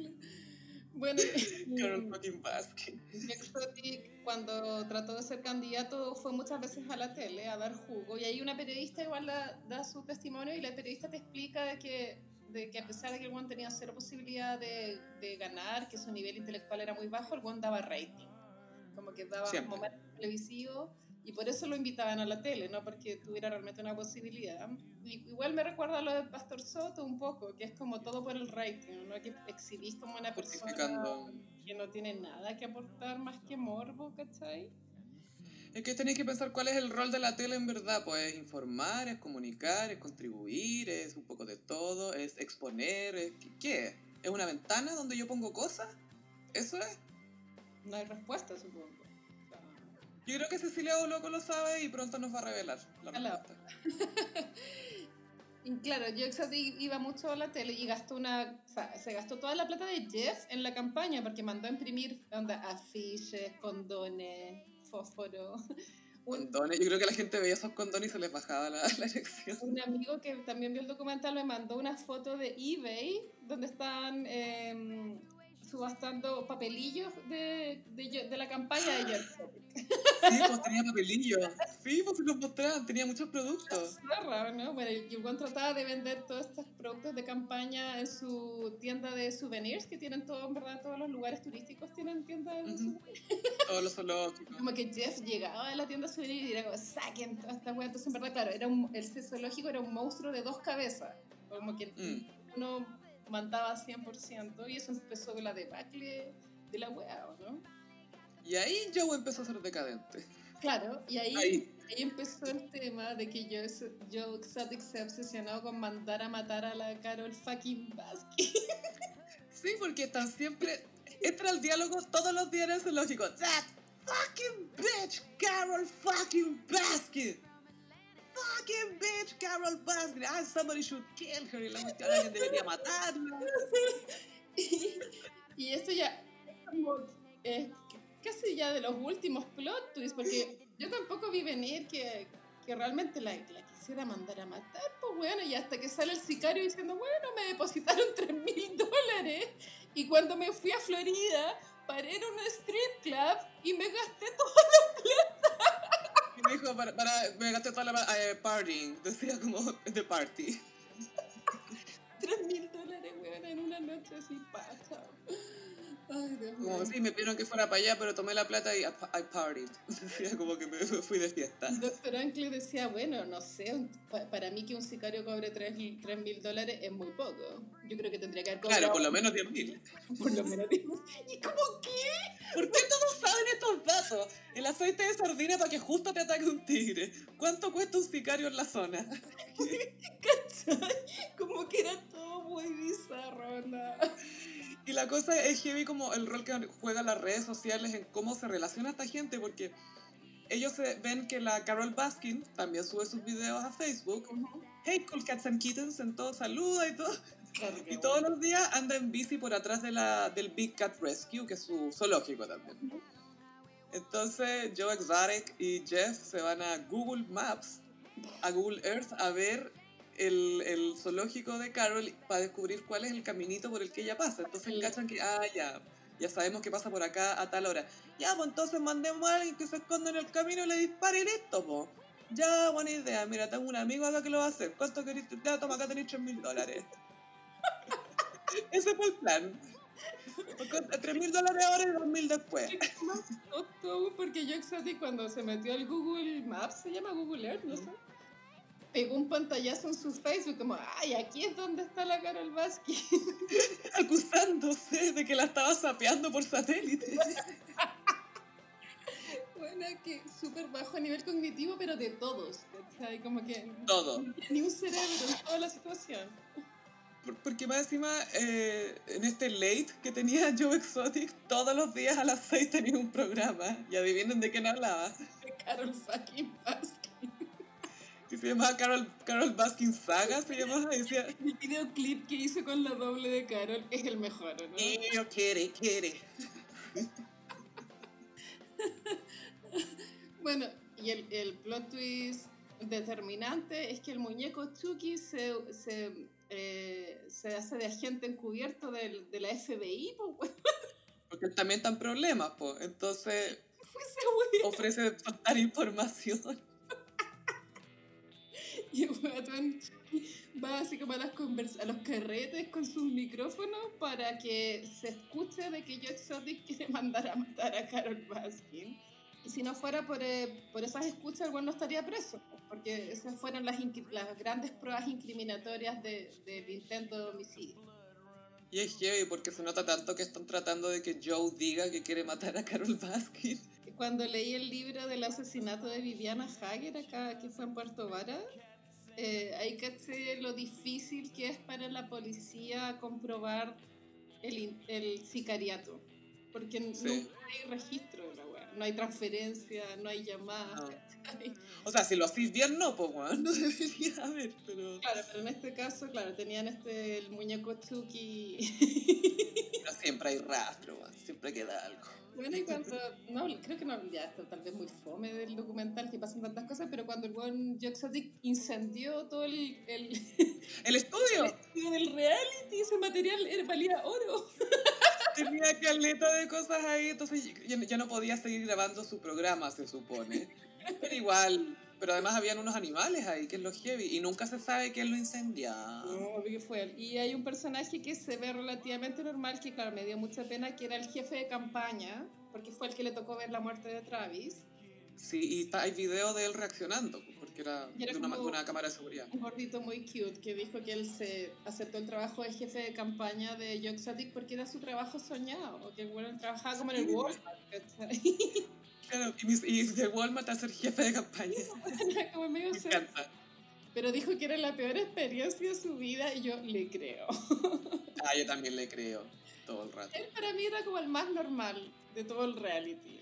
Bueno, <laughs> Carol <laughs> y- fucking Exotic, cuando trató de ser candidato, fue muchas veces a la tele a dar jugo. Y ahí una periodista igual da, da su testimonio y la periodista te explica de que, de que a pesar de que el Juan tenía cero posibilidad de, de ganar, que su nivel intelectual era muy bajo, el Juan daba rating. Como que daba Siempre. momentos televisivos y por eso lo invitaban a la tele, no porque tuviera realmente una posibilidad. Y igual me recuerda a lo de Pastor Soto un poco, que es como todo por el rating, ¿no? Que exhibís como una persona que no tiene nada que aportar más que morbo, ¿cachai? Es que tenéis que pensar cuál es el rol de la tele en verdad. Pues es informar, es comunicar, es contribuir, es un poco de todo, es exponer. Es, ¿Qué es? ¿Es una ventana donde yo pongo cosas? ¿Eso es? No hay respuesta, supongo. Yo creo que Cecilia Loco lo sabe y pronto nos va a revelar la respuesta. <laughs> Claro, yo iba mucho a la tele y gastó una, o sea, se gastó toda la plata de Jeff en la campaña porque mandó a imprimir onda, afiches, condones, fósforo. <laughs> Condones. Yo creo que la gente veía esos condones y se les bajaba la, <laughs> la erección. un amigo que también vio el documental me mandó una foto de eBay donde estaban em, subastando papelillos de, de, de la campaña de Exotic. Sí, pues tenía papelillo. Sí, pues los mostraban, tenía muchos productos. Zorra, ¿no? Bueno, y Juan trataba de vender todos estos productos de campaña en su tienda de souvenirs, que tienen todo, en verdad, todos los lugares turísticos tienen tiendas de Ujú. souvenirs. Todos los zoológicos. Como que Jeff llegaba a la tienda de souvenirs y era como, saquen toda esta wea. Entonces, en verdad, claro, era un, el zoológico era un monstruo de dos cabezas. Como que Mm. uno mandaba 100% y eso empezó con la debacle de la wea, ¿o ¿no? Y ahí Joe empezó a ser decadente. Claro, y ahí, Ahí. ahí empezó el tema de que yo, yo Exotic se obsesionó con mandar a matar a la Carol fucking Baskin. <laughs> Sí, porque están siempre. Entra el diálogo todos los días en el zoológico. That fucking bitch, Carol fucking Baskin. Fucking bitch, Carol Baskin. Ah, somebody should kill her. Y la cuestión alguien debería matarla. Y, <laughs> y esto ya es casi ya de los últimos plot twists, porque yo tampoco vi venir que, que realmente la, la quisiera mandar a matar, pues bueno, y hasta que sale el sicario diciendo, bueno, me depositaron 3 mil dólares y cuando me fui a Florida paré en un strip club y me gasté toda la plata. Me dijo, para, para, me gasté toda la eh, partying, decía como the party. <laughs> 3 mil dólares, weón, en una noche así, paja. Ay, Dios mío. Como, sí, me pidieron que fuera para allá, pero tomé la plata y I, I partied. <laughs> Como que me <laughs> fui de fiesta. El doctor Ancle decía, bueno, no sé, para mí que un sicario cobre 3 mil dólares es muy poco. Yo creo que tendría que haber cobrado Claro, por lo menos 10 mil. <laughs> por lo menos. ¿Y cómo qué? ¿Por qué todos saben estos datos? El aceite de sardina para que justo te ataque un tigre. ¿Cuánto cuesta un sicario en la zona? ¿Cachai? Como que era todo muy bizarro, ¿no? Y la cosa es heavy como el rol que juegan las redes sociales en cómo se relaciona esta gente, porque ellos ven que la Carol Baskin también sube sus videos a Facebook. Hey, cool cats and kittens, en todo saluda y todo. Claro Y todos los días anda en bici por atrás de la, del Big Cat Rescue, que es su zoológico también. Entonces Joe Exotic y Jeff se van a Google Maps, a Google Earth, a ver el, el zoológico de Carol para descubrir cuál es el caminito por el que ella pasa. Entonces Sí. cachan que, ah, ya, ya sabemos que pasa por acá a tal hora. Ya, pues entonces mandemos a alguien que se esconda en el camino y le dispare y listo, po. Ya, buena idea. Mira, tengo un amigo acá que lo va a hacer. ¿Cuánto querés? Ya, toma, acá tenéis 3 mil dólares. <laughs> Ese fue el plan. 3 mil dólares ahora y 2 mil después. Porque yo Exotic cuando se metió al Google Maps, se llama Google Earth, no sé, pegó un pantallazo en su Facebook como, ay, aquí es donde está la Carol Baskin. <laughs> acusándose de que la estaba sapeando por satélite. <laughs> Bueno, que súper bajo a nivel cognitivo, pero de todos, ¿cachai? Como que Todo. ni un cerebro en toda la situación. Por- Porque más encima, eh, en este late que tenía Joe Exotic, todos los días a las 6 tenía un programa. Y adivinen de quién hablaba. De Carol fucking Baskin. Se llamaba Carol, Carol Baskin Saga, se llamaba. Decía, El videoclip que hizo con la doble de Carol es el mejor, ¿no? yo quiere, quiere. <laughs> Bueno, y el, el plot twist determinante es que el muñeco Chucky se, se, eh, se hace de agente encubierto del, de la FBI, pues. Porque también está en problemas, pues. Entonces <laughs> ofrece soltar información. <laughs> Y el weón va así como a, las convers- a los carretes con sus micrófonos para que se escuche de que Joe Exotic <laughs> quiere mandar a matar a Carol Baskin. Y si no fuera por, eh, por esas escuchas, el no estaría preso, pues, porque esas fueron las, las grandes pruebas incriminatorias de- del intento de homicidio. Y es heavy porque se nota tanto que están tratando de que Joe diga que quiere matar a Carol Baskin. Cuando leí el libro del asesinato de Viviana Hager, acá que fue en Puerto Vara, eh, ahí caché lo difícil que es para la policía comprobar el, el sicariato. Porque Sí. nunca hay registro de la weá. No hay transferencia, no hay llamadas. No. O sea, si lo hacís bien, no, pues, weón. <laughs> No debería haber, pero... Claro, pero en este caso, claro, tenían este el muñeco Chucky. Pero siempre hay rastro, weón. Siempre queda algo. Bueno, y cuando. No, creo que no, ya está tal vez muy fome del documental que pasan tantas cosas, pero cuando el buen Joe Exotic incendió todo el, el, <laughs> El estudio estudio del reality, ese material era, valía oro. <laughs> tenía caleta de cosas ahí, entonces ya, ya no podía seguir grabando su programa, se supone. Pero igual, pero además habían unos animales ahí, que es lo heavy, y nunca se sabe quién lo incendia. No, que fue él. Y hay un personaje que se ve relativamente normal, que claro, me dio mucha pena, que era el jefe de campaña, porque fue el que le tocó ver la muerte de Travis. Sí, y está- hay video de él reaccionando, porque era, era de una, de una cámara de seguridad. Un gordito muy cute que dijo que él se aceptó el trabajo de jefe de campaña de Exotic porque era su trabajo soñado, que bueno trabajaba como en el. Walmart. <laughs> Claro, y, mis- y de Walmart a ser jefe de campaña. Como medio Me encanta. Pero dijo que era la peor experiencia de su vida y yo le creo. <laughs> Ah, yo también le creo, todo el rato. Él para mí era como el más normal de todo el reality.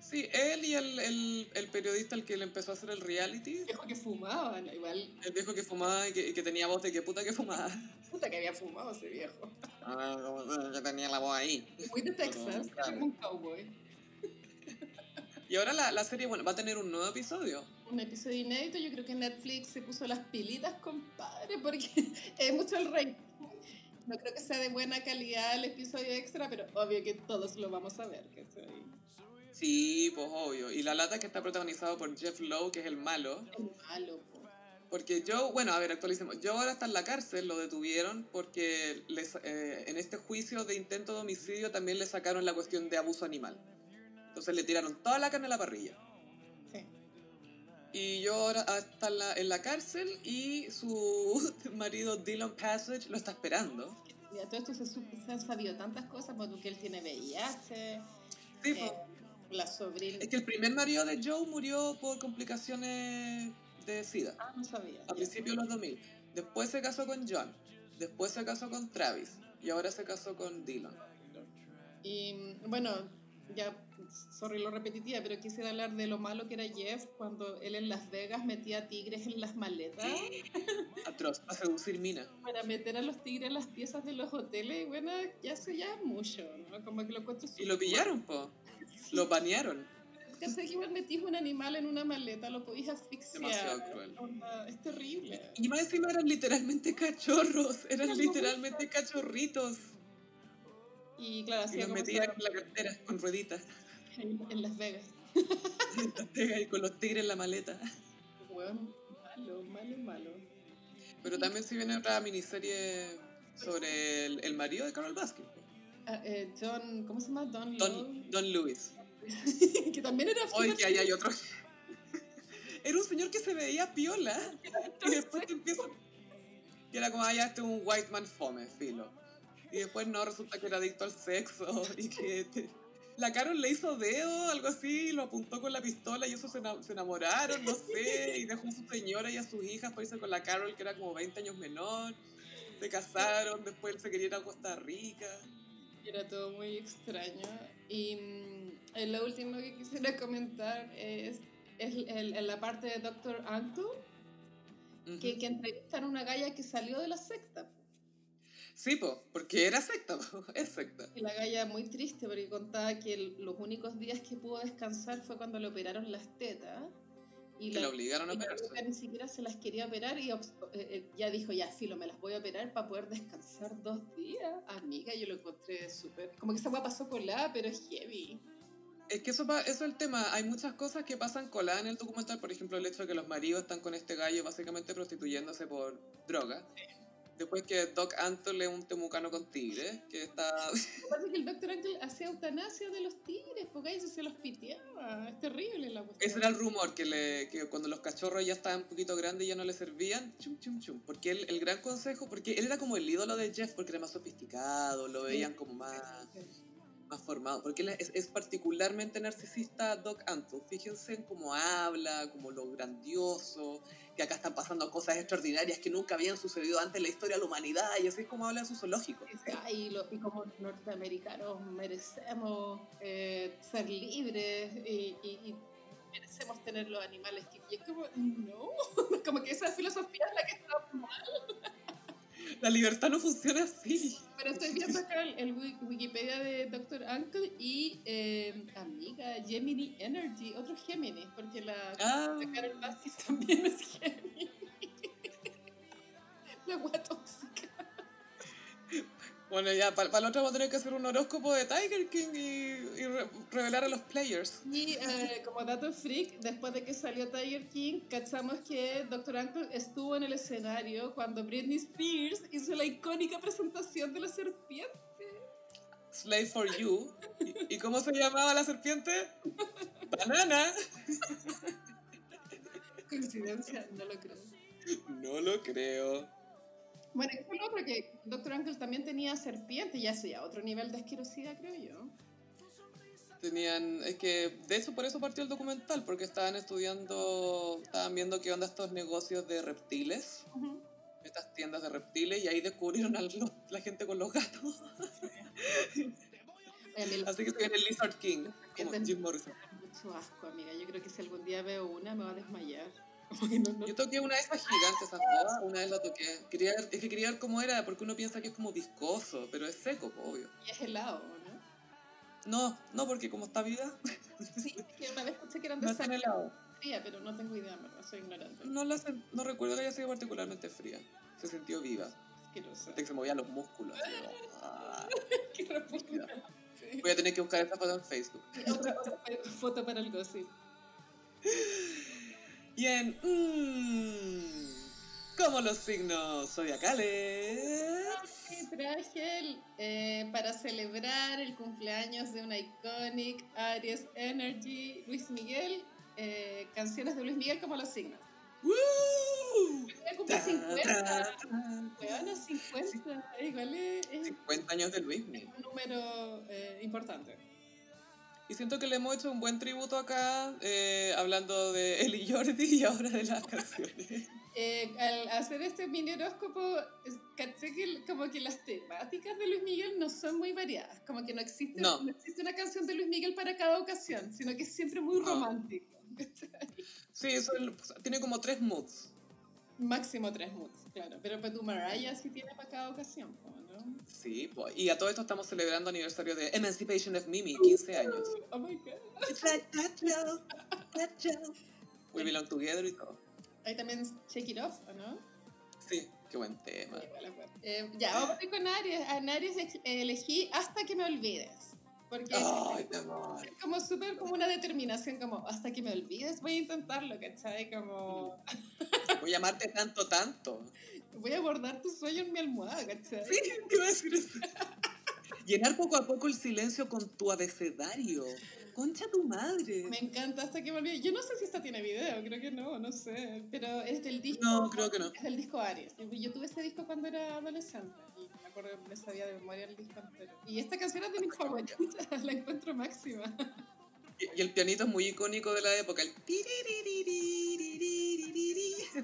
Sí, él y el, el, el periodista al que le empezó a hacer el reality, Dijo que fumaba, igual, el viejo que fumaba y que, y que tenía voz de que puta que fumaba. puta que había fumado ese viejo. Ah, como, yo tenía la voz ahí. Muy de Texas, como un cowboy. Y ahora la, la serie, bueno, va a tener un nuevo episodio. un episodio inédito. Yo creo que Netflix se puso las pilitas, compadre, porque <laughs> es mucho el rey. No creo que sea de buena calidad el episodio extra, pero obvio que todos lo vamos a ver. Sí, pues obvio. Y la lata que está protagonizado por Jeff Lowe, que es el malo. El malo, Porque yo, bueno, a ver, actualicemos. Yo ahora está en la cárcel, lo detuvieron porque les, eh, en este juicio de intento de homicidio también le sacaron la cuestión de abuso animal. Entonces le tiraron toda la carne a la parrilla. Sí. Y yo ahora está en la, en la cárcel y su <laughs> marido Dylan Passage lo está esperando. Ya todo esto se, se han sabido tantas cosas, porque él tiene VIH. Sí, eh, la sobrina. Es que el primer marido de Joe murió por complicaciones de SIDA. Ah, no sabía. A principios de los 2000. Después se casó con John. Después se casó con Travis. Y ahora se casó con Dylan. Y bueno, ya, sorry lo repetitiva, pero quisiera hablar de lo malo que era Jeff cuando él en Las Vegas metía tigres en las maletas. Atroz, para seducir mina. Para meter a los tigres en las piezas de los hoteles, bueno, ya eso ya es mucho, ¿no? Como que lo Y lo pillaron, po. Lo banearon. Pensé que igual metís un animal en una maleta, lo podías asfixiar. Demasiado cruel. Es terrible. Y más encima eran literalmente cachorros, eran literalmente cachorritos. Y claro, y los metían en la cartera con rueditas. En, Las Vegas. <laughs> en Las Vegas y con los tigres en la maleta. Bueno, malo, malo, malo. Pero también se viene otra miniserie sobre el, el marido de Carol Baskin. Ah, eh, John, ¿cómo se llama? Don, Don, Don Lewis. <laughs> que también era Oye, que ahí hay otro. <laughs> era un señor que se veía piola. y después te empieza. Y era como, ah, ya este es un white man fome, filo. Y después no, resulta que era adicto al sexo. Y que la Carol le hizo dedo, algo así, lo apuntó con la pistola y eso se, se, enamoraron, no sé. Y dejó a su señora y a sus hijas para irse con la Carol, que era como 20 años menor. Se casaron, después él se quería ir a Costa Rica. Era todo muy extraño. Y mm, lo último que quisiera comentar es, es el, la parte de Doctor Uncle, que, que entrevistan a una galla que salió de la secta. Sí, porque era secta, es secta. Y la galla muy triste porque contaba que los únicos días que pudo descansar fue cuando le operaron las tetas y la, obligaron a operarse. Ni siquiera se las quería operar y eh, eh, ya dijo, ya, filo, me las voy a operar para poder descansar dos días. Amiga, yo lo encontré súper... Como que esa hueá pasó colada, pero es heavy. Es que eso, eso es el tema. Hay muchas cosas que pasan colada en el documental. Por ejemplo, el hecho de que los maridos están con este gallo básicamente prostituyéndose por droga. Después que Doc Antle es un temucano con tigres, que está... Parece que el Doctor Antle hacía eutanasia de los tigres, porque ahí se los piteaba. Es terrible la cuestión. Ese era el rumor, que, le, que cuando los cachorros ya estaban un poquito grandes y ya no le servían, chum, chum, chum. Porque él, el gran consejo, porque él era como el ídolo de Jeff, porque era más sofisticado, lo veían como más más formado, porque él es, particularmente narcisista Doc Antle. Fíjense en cómo habla, como lo grandioso, que acá están pasando cosas extraordinarias que nunca habían sucedido antes en la historia de la humanidad, y así es como habla en su zoológico. Y, y como norteamericanos merecemos eh, ser libres y, y, merecemos tener los animales que... Y es como, no, <laughs> como que esa filosofía es la que está mal. La libertad no funciona así. Pero estoy viendo acá el, Wikipedia de Dr. Uncle y eh, amiga, Gemini Energy, otro Gemini, porque la, ah. la Carol también es Gemini. <laughs> la. Bueno, ya, para, la otra vamos a tener que hacer un horóscopo de Tiger King y, revelar a los players. Y eh, como dato freak, después de que salió Tiger King, cachamos que Dr. Uncle estuvo en el escenario cuando Britney Spears hizo la icónica presentación de la serpiente. Slave for You. ¿Y, cómo se llamaba la serpiente? Banana. Coincidencia, no lo creo. No lo creo. Bueno, es lo otro que Doctor Uncle también tenía serpiente, ya sea otro nivel de asquerosidad, creo yo. Tenían, es que de hecho por eso partió el documental, porque estaban estudiando, estaban viendo qué onda estos negocios de reptiles, estas tiendas de reptiles, y ahí descubrieron a la gente con los gatos. Así que se viene el Lizard King, como Jim Morrison. Mucho asco, amiga. Yo creo que si algún día veo una me va a desmayar. <laughs> Yo toqué una de esas gigantes, una vez la toqué. Quería, es que quería ver cómo era, porque uno piensa que es como viscoso, pero es seco, obvio. Y es helado, ¿no? No, no, porque como está vida. Sí, que una vez pensé que eran de no helado. fría, pero no tengo idea, verdad, soy ignorante. No, la no recuerdo que haya sido particularmente fría. Se sintió viva. Asquerosa. Que se movían los músculos. ah. <laughs> Qué. Sí. Voy a tener que buscar esta foto en Facebook. Otra foto para el gossip. <laughs> Y en... Mmm, como los signos zodiacales. Y traje el, eh, para celebrar el cumpleaños de una iconic Aries Energy, Luis Miguel, eh, canciones de Luis Miguel como los signos. ¡Woo! Cumple Ta, 50. ta, ta. Weona, 50. Igual es, es 50 años de Luismi. un número eh, importante. Y siento que le hemos hecho un buen tributo acá, eh, hablando de él y Jordi y ahora de las canciones. <laughs> Eh, al hacer este mini horóscopo, caché que como que las temáticas de Luis Miguel no son muy variadas. Como que no existe, No. no existe una canción de Luis Miguel para cada ocasión, sino que es siempre muy No. romántico. Sí, eso tiene como tres moods. Máximo tres moods, claro. Pero para tu Mariah sí tiene para cada ocasión, ¿no? Sí, pues. Y a todo esto estamos celebrando aniversario de Emancipation of Mimi, 15 años. Oh my god. It's like that, Joe, that Joe. We belong together y todo. Ahí también Shake It Off, ¿o no? Sí, qué buen tema. Eh, ya, vamos a con Aries. En Aries ex- elegí Hasta que me olvides. Porque mi amor. es como súper como una determinación, como hasta que me olvides voy a intentarlo, ¿cachai? Como Voy a amarte tanto, tanto. <laughs> voy a abordar tu sueño en mi almohada, ¿cachai? Sí, iba a decir eso. <laughs> Llenar poco a poco el silencio con tu abecedario concha tu madre. Me encanta hasta que volvió. Yo no sé si esta tiene video, creo que no, no sé. Pero es del disco. No, creo que no. Es del disco Aries. Yo tuve ese disco cuando era adolescente y me acuerdo que me sabía de memoria el disco entero. Y esta canción es de mis favoritas, <laughs> la encuentro máxima. Y, el pianito es muy icónico de la época. El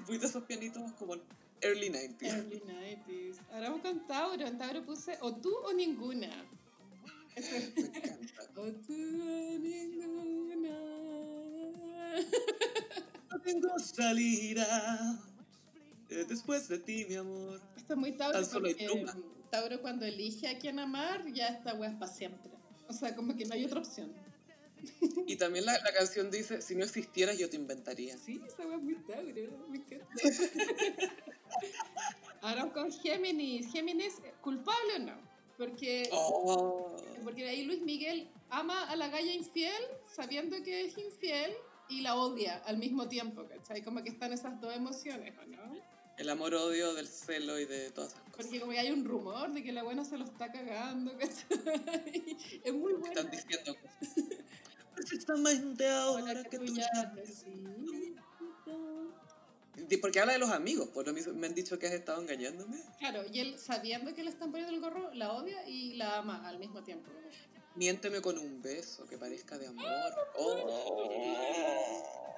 muy de esos pianitos como early 90s. Early 90s. Ahora vamos con Tauro. En Tauro puse o tú o ninguna. Me encanta. O tú o ninguna. No tengo salida. eh, Después de ti, mi amor. Esto es muy Tauro. Tauro cuando elige a quien amar, ya esta wea es para siempre. O sea, como que no hay otra opción. Y también la, la canción dice, si no existieras yo te inventaría. Sí, esa wea es muy Tauro. Me encanta. <laughs> Ahora con Géminis. Géminis, ¿culpable o no? Porque, Oh. porque ahí Luis Miguel ama a la galla infiel sabiendo que es infiel y la odia al mismo tiempo, ¿cachai? Como que están esas dos emociones, ¿o no? El amor-odio del celo y de todas esas cosas. Porque como que hay un rumor de que la buena se lo está cagando, ¿cachai? <laughs> Es muy buena. Están diciendo cosas. <laughs> Precisamente ahora Ahora que tú ya Porque habla de los amigos, pues me han dicho que has estado engañándome. Claro, y él sabiendo que le están poniendo el gorro, la odia y la ama al mismo tiempo. Miénteme con un beso que parezca de amor. Oh.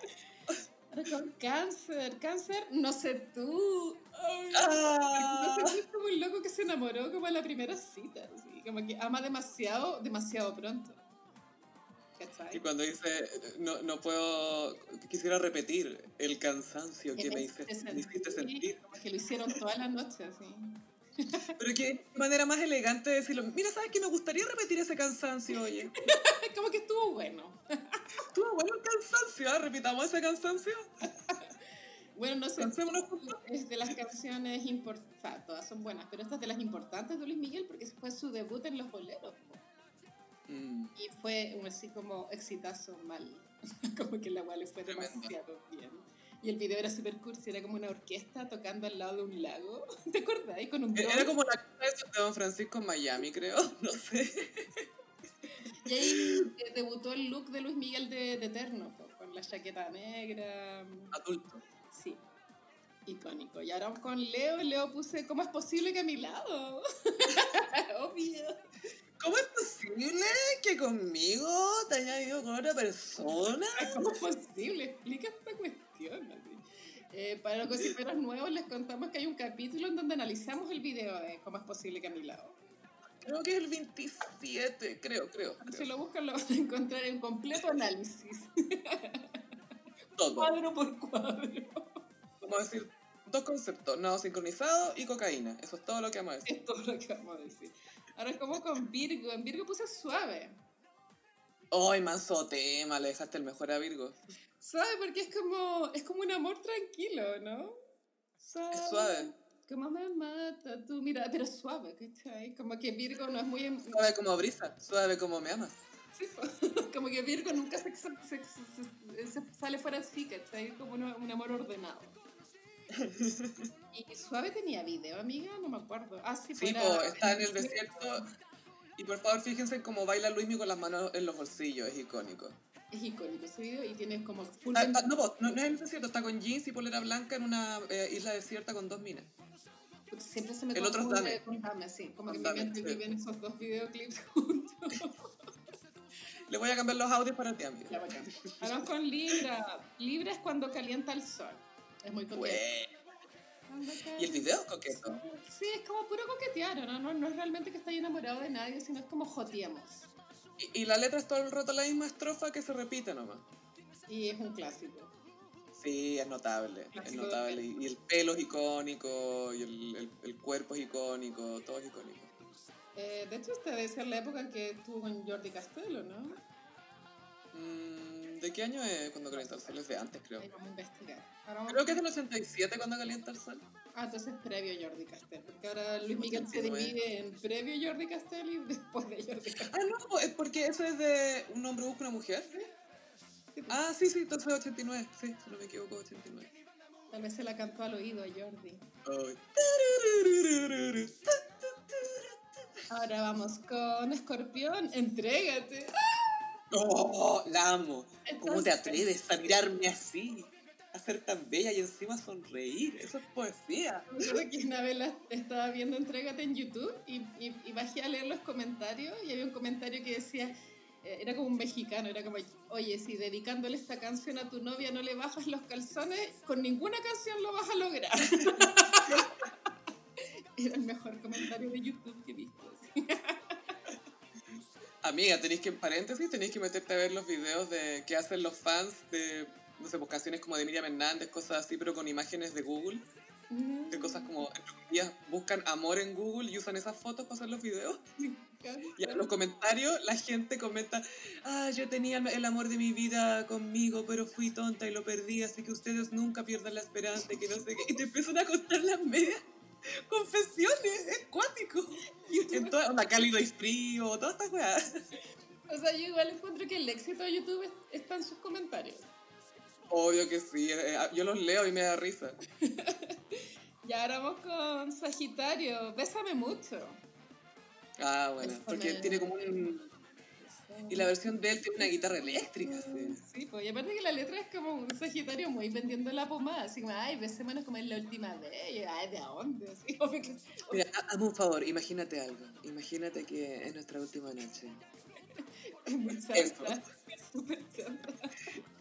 <laughs> Con cáncer, cáncer, no sé tú. Ah. No sé, es como un loco que se enamoró como en la primera cita, así, como que ama demasiado, demasiado pronto. ¿Cachai? Y cuando dice, no, no puedo, quisiera repetir el cansancio que me, hice, hiciste me hiciste sentir. Que lo hicieron toda la noche, así. <laughs> Pero qué manera más elegante de decirlo. Mira, ¿sabes que me gustaría repetir ese cansancio, oye? <laughs> Como que estuvo bueno. <laughs> Estuvo bueno el cansancio, ¿ah? Repitamos ese cansancio. Bueno, no sé, es de las canciones importantes, todas son buenas, pero esta es de las importantes de Luis Miguel porque fue su debut en Los Boleros. Mm, Y fue así como exitazo mal. <laughs> como que la cual le fue Tremendo. demasiado bien. Y el video era super cursi, era como una orquesta tocando al lado de un lago. <laughs> ¿Te? Y con un Era dron. como la casa de Don Francisco en Miami, creo. <laughs> No sé. Y ahí eh, debutó el look de Luis Miguel de, de Eterno, con la chaqueta negra. Adulto. Sí, icónico. Y ahora vamos con Leo. Leo puse, ¿cómo es posible que a mi lado? Obvio. ¿Cómo es posible que conmigo te haya ido con otra persona? ¿Cómo es posible? Explica esta cuestión. Eh, para los gossiperos nuevos les contamos que hay un capítulo en donde analizamos el video de cómo es posible que a mi lado. Creo que es el 27, creo, creo. Si creo. lo buscan lo van a encontrar en completo análisis. Todo. Cuadro por cuadro. Vamos a decir dos conceptos, nado sincronizado y cocaína. Eso es todo lo que vamos a decir. Es todo lo que vamos a decir. Ahora como con Virgo. En Virgo puse suave. ¡Ay, manso tema! Le dejaste el mejor a Virgo. Suave porque es como, es como un amor tranquilo, ¿no? Suave. Es suave. Como me mata tú, mira, pero suave, ¿cachai? Como que Virgo no es muy... em- Suave como brisa, suave como me amas. Sí, po. <laughs> como que Virgo nunca se- se- se- se sale fuera así, ¿cachai? Como un, un amor ordenado. <laughs> ¿Y Suave tenía video, amiga? No me acuerdo. Ah, sí, Sí, po, está en el desierto. Y por favor, fíjense en cómo baila Luismi con las manos en los bolsillos, es icónico. Es icónico ese video y tiene como full... Ah, ah, no, no, no es en el desierto, está con jeans y polera blanca en una eh, isla desierta con dos minas. Siempre se me el otro es con Dame, sí. Como que Dame, mi mente sí. vive en esos dos videoclips <laughs> juntos. Le voy a cambiar los audios para ti, amiga. Vamos con Libra. Libra es cuando calienta el sol. Es muy coqueto. Y el video es coqueto. Sí, es como puro coquetear, ¿no? No, no es realmente que esté enamorado de nadie, sino es como joteemos. Y, y la letra es todo el rato la misma estrofa que se repite nomás. Y es un clásico. Sí, es notable, es notable. Y, y el pelo es icónico, y el, el- el cuerpo es icónico, todo es icónico. Eh, de hecho, esta debe ser la época en que estuvo con Jordi Castelo, ¿no? Mm, ¿De qué año es cuando calienta el sol? Es de antes, creo. Ahí vamos a investigar. Ahora vamos Creo que es del 87 cuando calienta el sol. Ah, entonces previo Jordi Castell, porque ahora Luis Miguel se 89. divide en previo Jordi Castell y después de Jordi Castell. <laughs> Ah, no, es porque eso es de un hombre busca una mujer. Sí, pues, Ah, sí, sí, entonces 89. Sí, si no me equivoco, 89. Tal vez se la cantó al oído a Jordi. Ahora vamos con Escorpión, entrégate. Oh, la amo. ¿Cómo te atreves a mirarme así? A ser tan bella y encima sonreír. Eso es poesía. <laughs> Acuerdo que una vez la estaba viendo Entrégate en YouTube y, y, y bajé a leer los comentarios y había un comentario que decía, eh, era como un mexicano, era como, oye, si dedicándole esta canción a tu novia no le bajas los calzones, con ninguna canción lo vas a lograr. <laughs> era el mejor comentario de YouTube que he visto. Amiga, tenéis que, en paréntesis, tenéis que meterte a ver los videos de que hacen los fans de, no sé, pues canciones como de Miriam Hernández, cosas así, pero con imágenes de Google, de cosas como, entre comillas, buscan amor en Google y usan esas fotos para hacer los videos. <laughs> Y en los comentarios la gente comenta, ah, yo tenía el amor de mi vida conmigo, pero fui tonta y lo perdí, así que ustedes nunca pierdan la esperanza y que no sé qué. Y te empiezan a contar las medias confesiones, es cuático. En toda, onda cálido y frío, todas estas weas. O sea, yo igual encuentro que el éxito de YouTube es- está en sus comentarios. Obvio que sí, eh, eh, yo los leo y me da risa. <laughs> Y ahora vamos con Sagitario, Bésame mucho. Ah, bueno, Bésame. porque él tiene como un... Y la versión de él tiene una guitarra eléctrica, sí. Sí, pues, y aparte que la letra es como un Sagitario muy vendiendo la pomada, así como, ay, besémonos como en la última vez, y, ay, ¿de dónde? Así, que- <laughs> Mira, ha- hazme un favor, imagínate algo. Imagínate que es nuestra última noche. <laughs> es muy es súper chanta.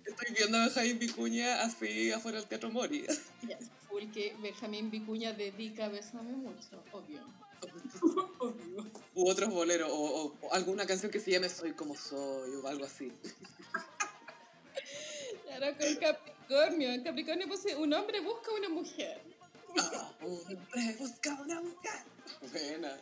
Estoy viendo a Benjamín Vicuña así afuera del Teatro Mori. Ya, full que Benjamín Vicuña dedica Bésame mucho, obvio. U otros boleros, o, o- o alguna canción que se llame Soy como soy, o algo así. Ahora con Capricornio, en Capricornio puse, un hombre busca una mujer. Ah, un hombre busca una mujer. Buena.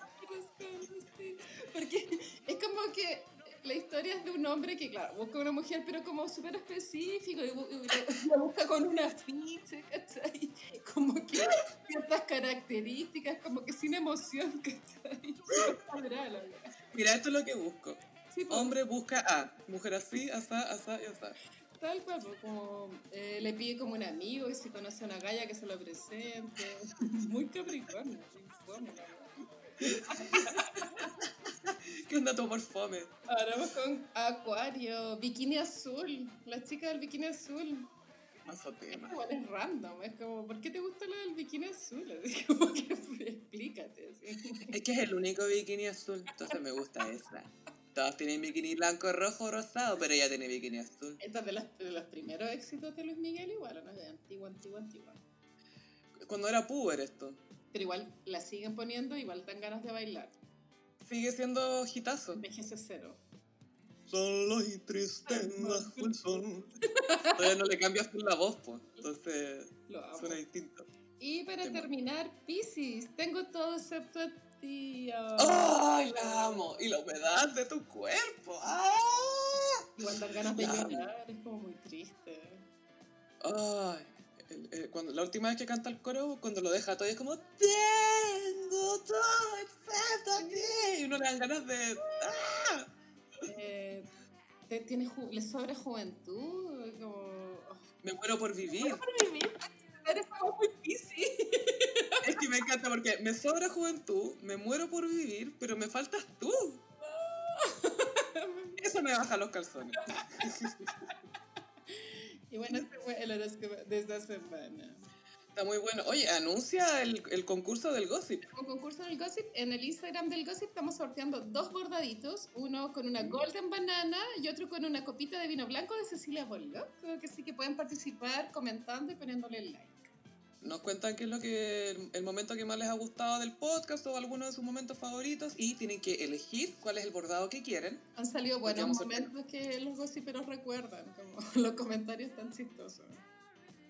Porque es como que la historia es de un hombre que, claro, busca una mujer, pero como súper específico, y, bu- y la- busca con un afiche, ¿cachai? Como que ciertas características, como que sin emoción, ¿cachai? Mira, esto es lo que busco. Sí, pues, Hombre busca a mujer así, asá, asá y asá. tal cual, pues, como eh, le pide como un amigo y si conoce a una galla que se lo presente. <laughs> Muy capricornio, muy fome, la. Ahora vamos con Acuario, bikini azul, la chica del bikini azul. Mazo tema. Igual es random, es como, ¿por qué te gusta lo del bikini azul? <laughs> Así como que explícate. Así. Es que es el único bikini azul, entonces me gusta esa. Todos tienen bikini blanco, rojo, rosado, pero ella tiene bikini azul. Esta es de, las- de los primeros éxitos de Luis Miguel, igual, ¿o ¿no? De antigua, antigua, antigua. Cuando era puber esto. Pero igual la siguen poniendo, igual dan ganas de bailar. Sigue siendo hitazo. Envejece cero. Solo y triste bajo el sol. Todavía no le cambias tú la voz, pues. Entonces Lo amo. suena distinto. Y para Tema. terminar, Pisces, tengo todo excepto a ti. oh. ¡Ay, la amo! Y la humedad de tu cuerpo. ¡Ah! Igual dan ganas de llorar, es como muy triste. Ay, el- cuando, la última vez que canta el coro, cuando lo deja todo, es como Tengo todo excepto a ti. Y uno le dan ganas de. ¡Ah! Eh, tiene le sobra juventud, como... oh, Me muero por vivir. Eres como muy piscis. Es que me encanta porque me sobra juventud, me muero por vivir, pero me faltas tú. <laughs> Eso me baja los calzones. <laughs> Y bueno, este fue el horóscopo de esta semana. Está muy bueno. Oye, anuncia el, el concurso del gossip. Un concurso del Gossip, en el Instagram del Gossip estamos sorteando dos bordaditos, uno con una golden banana y otro con una copita de vino blanco de Cecilia Bollo. Creo que sí que pueden participar comentando y poniéndole like. Nos cuentan qué es lo que el, el momento que más les ha gustado del podcast o alguno de sus momentos favoritos y tienen que elegir cuál es el bordado que quieren. Han salido buenos vamos a momentos que los gossiperos recuerdan, como <laughs> los comentarios tan chistosos.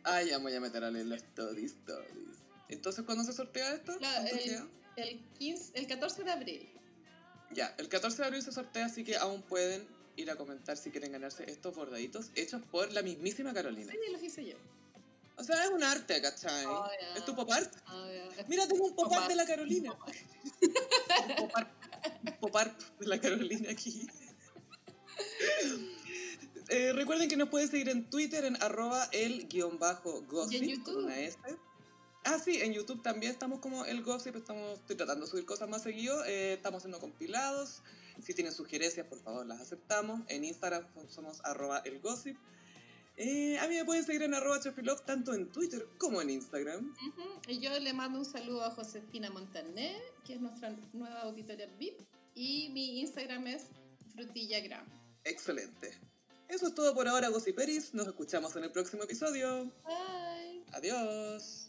Ay, ya voy a meter a leer los stories, stories. Entonces, ¿cuándo se sortea esto? La- ¿Cuánto el-? El, 15, el 14 de abril. Ya, el 14 de abril se sortea, así que aún pueden ir a comentar si quieren ganarse estos bordaditos hechos por la mismísima Carolina. Sí, los hice yo. O sea, es un arte, ¿cachai? Oh. Es tu pop art. Ah, ya. Mira, tengo un pop Pop art de la Carolina. <laughs> Un pop art, un pop art de la Carolina aquí. Eh, recuerden que nos pueden seguir en Twitter en arroba el guion bajo gossip Y en con YouTube. una S. Ah, sí, en YouTube también estamos como el gossip, estamos, estoy tratando de subir cosas más seguido, eh, estamos haciendo compilados. Si tienen sugerencias, por favor, las aceptamos. En Instagram somos arroba el gossip. Eh, a mí me pueden seguir en arroba tanto en Twitter como en Instagram. Y yo le mando un saludo a Josefina Montané, que es nuestra nueva auditoria VIP. Y mi Instagram es frutillagram. Excelente. Eso es todo por ahora, Gossiperis. Nos escuchamos en el próximo episodio. Bye. Adiós.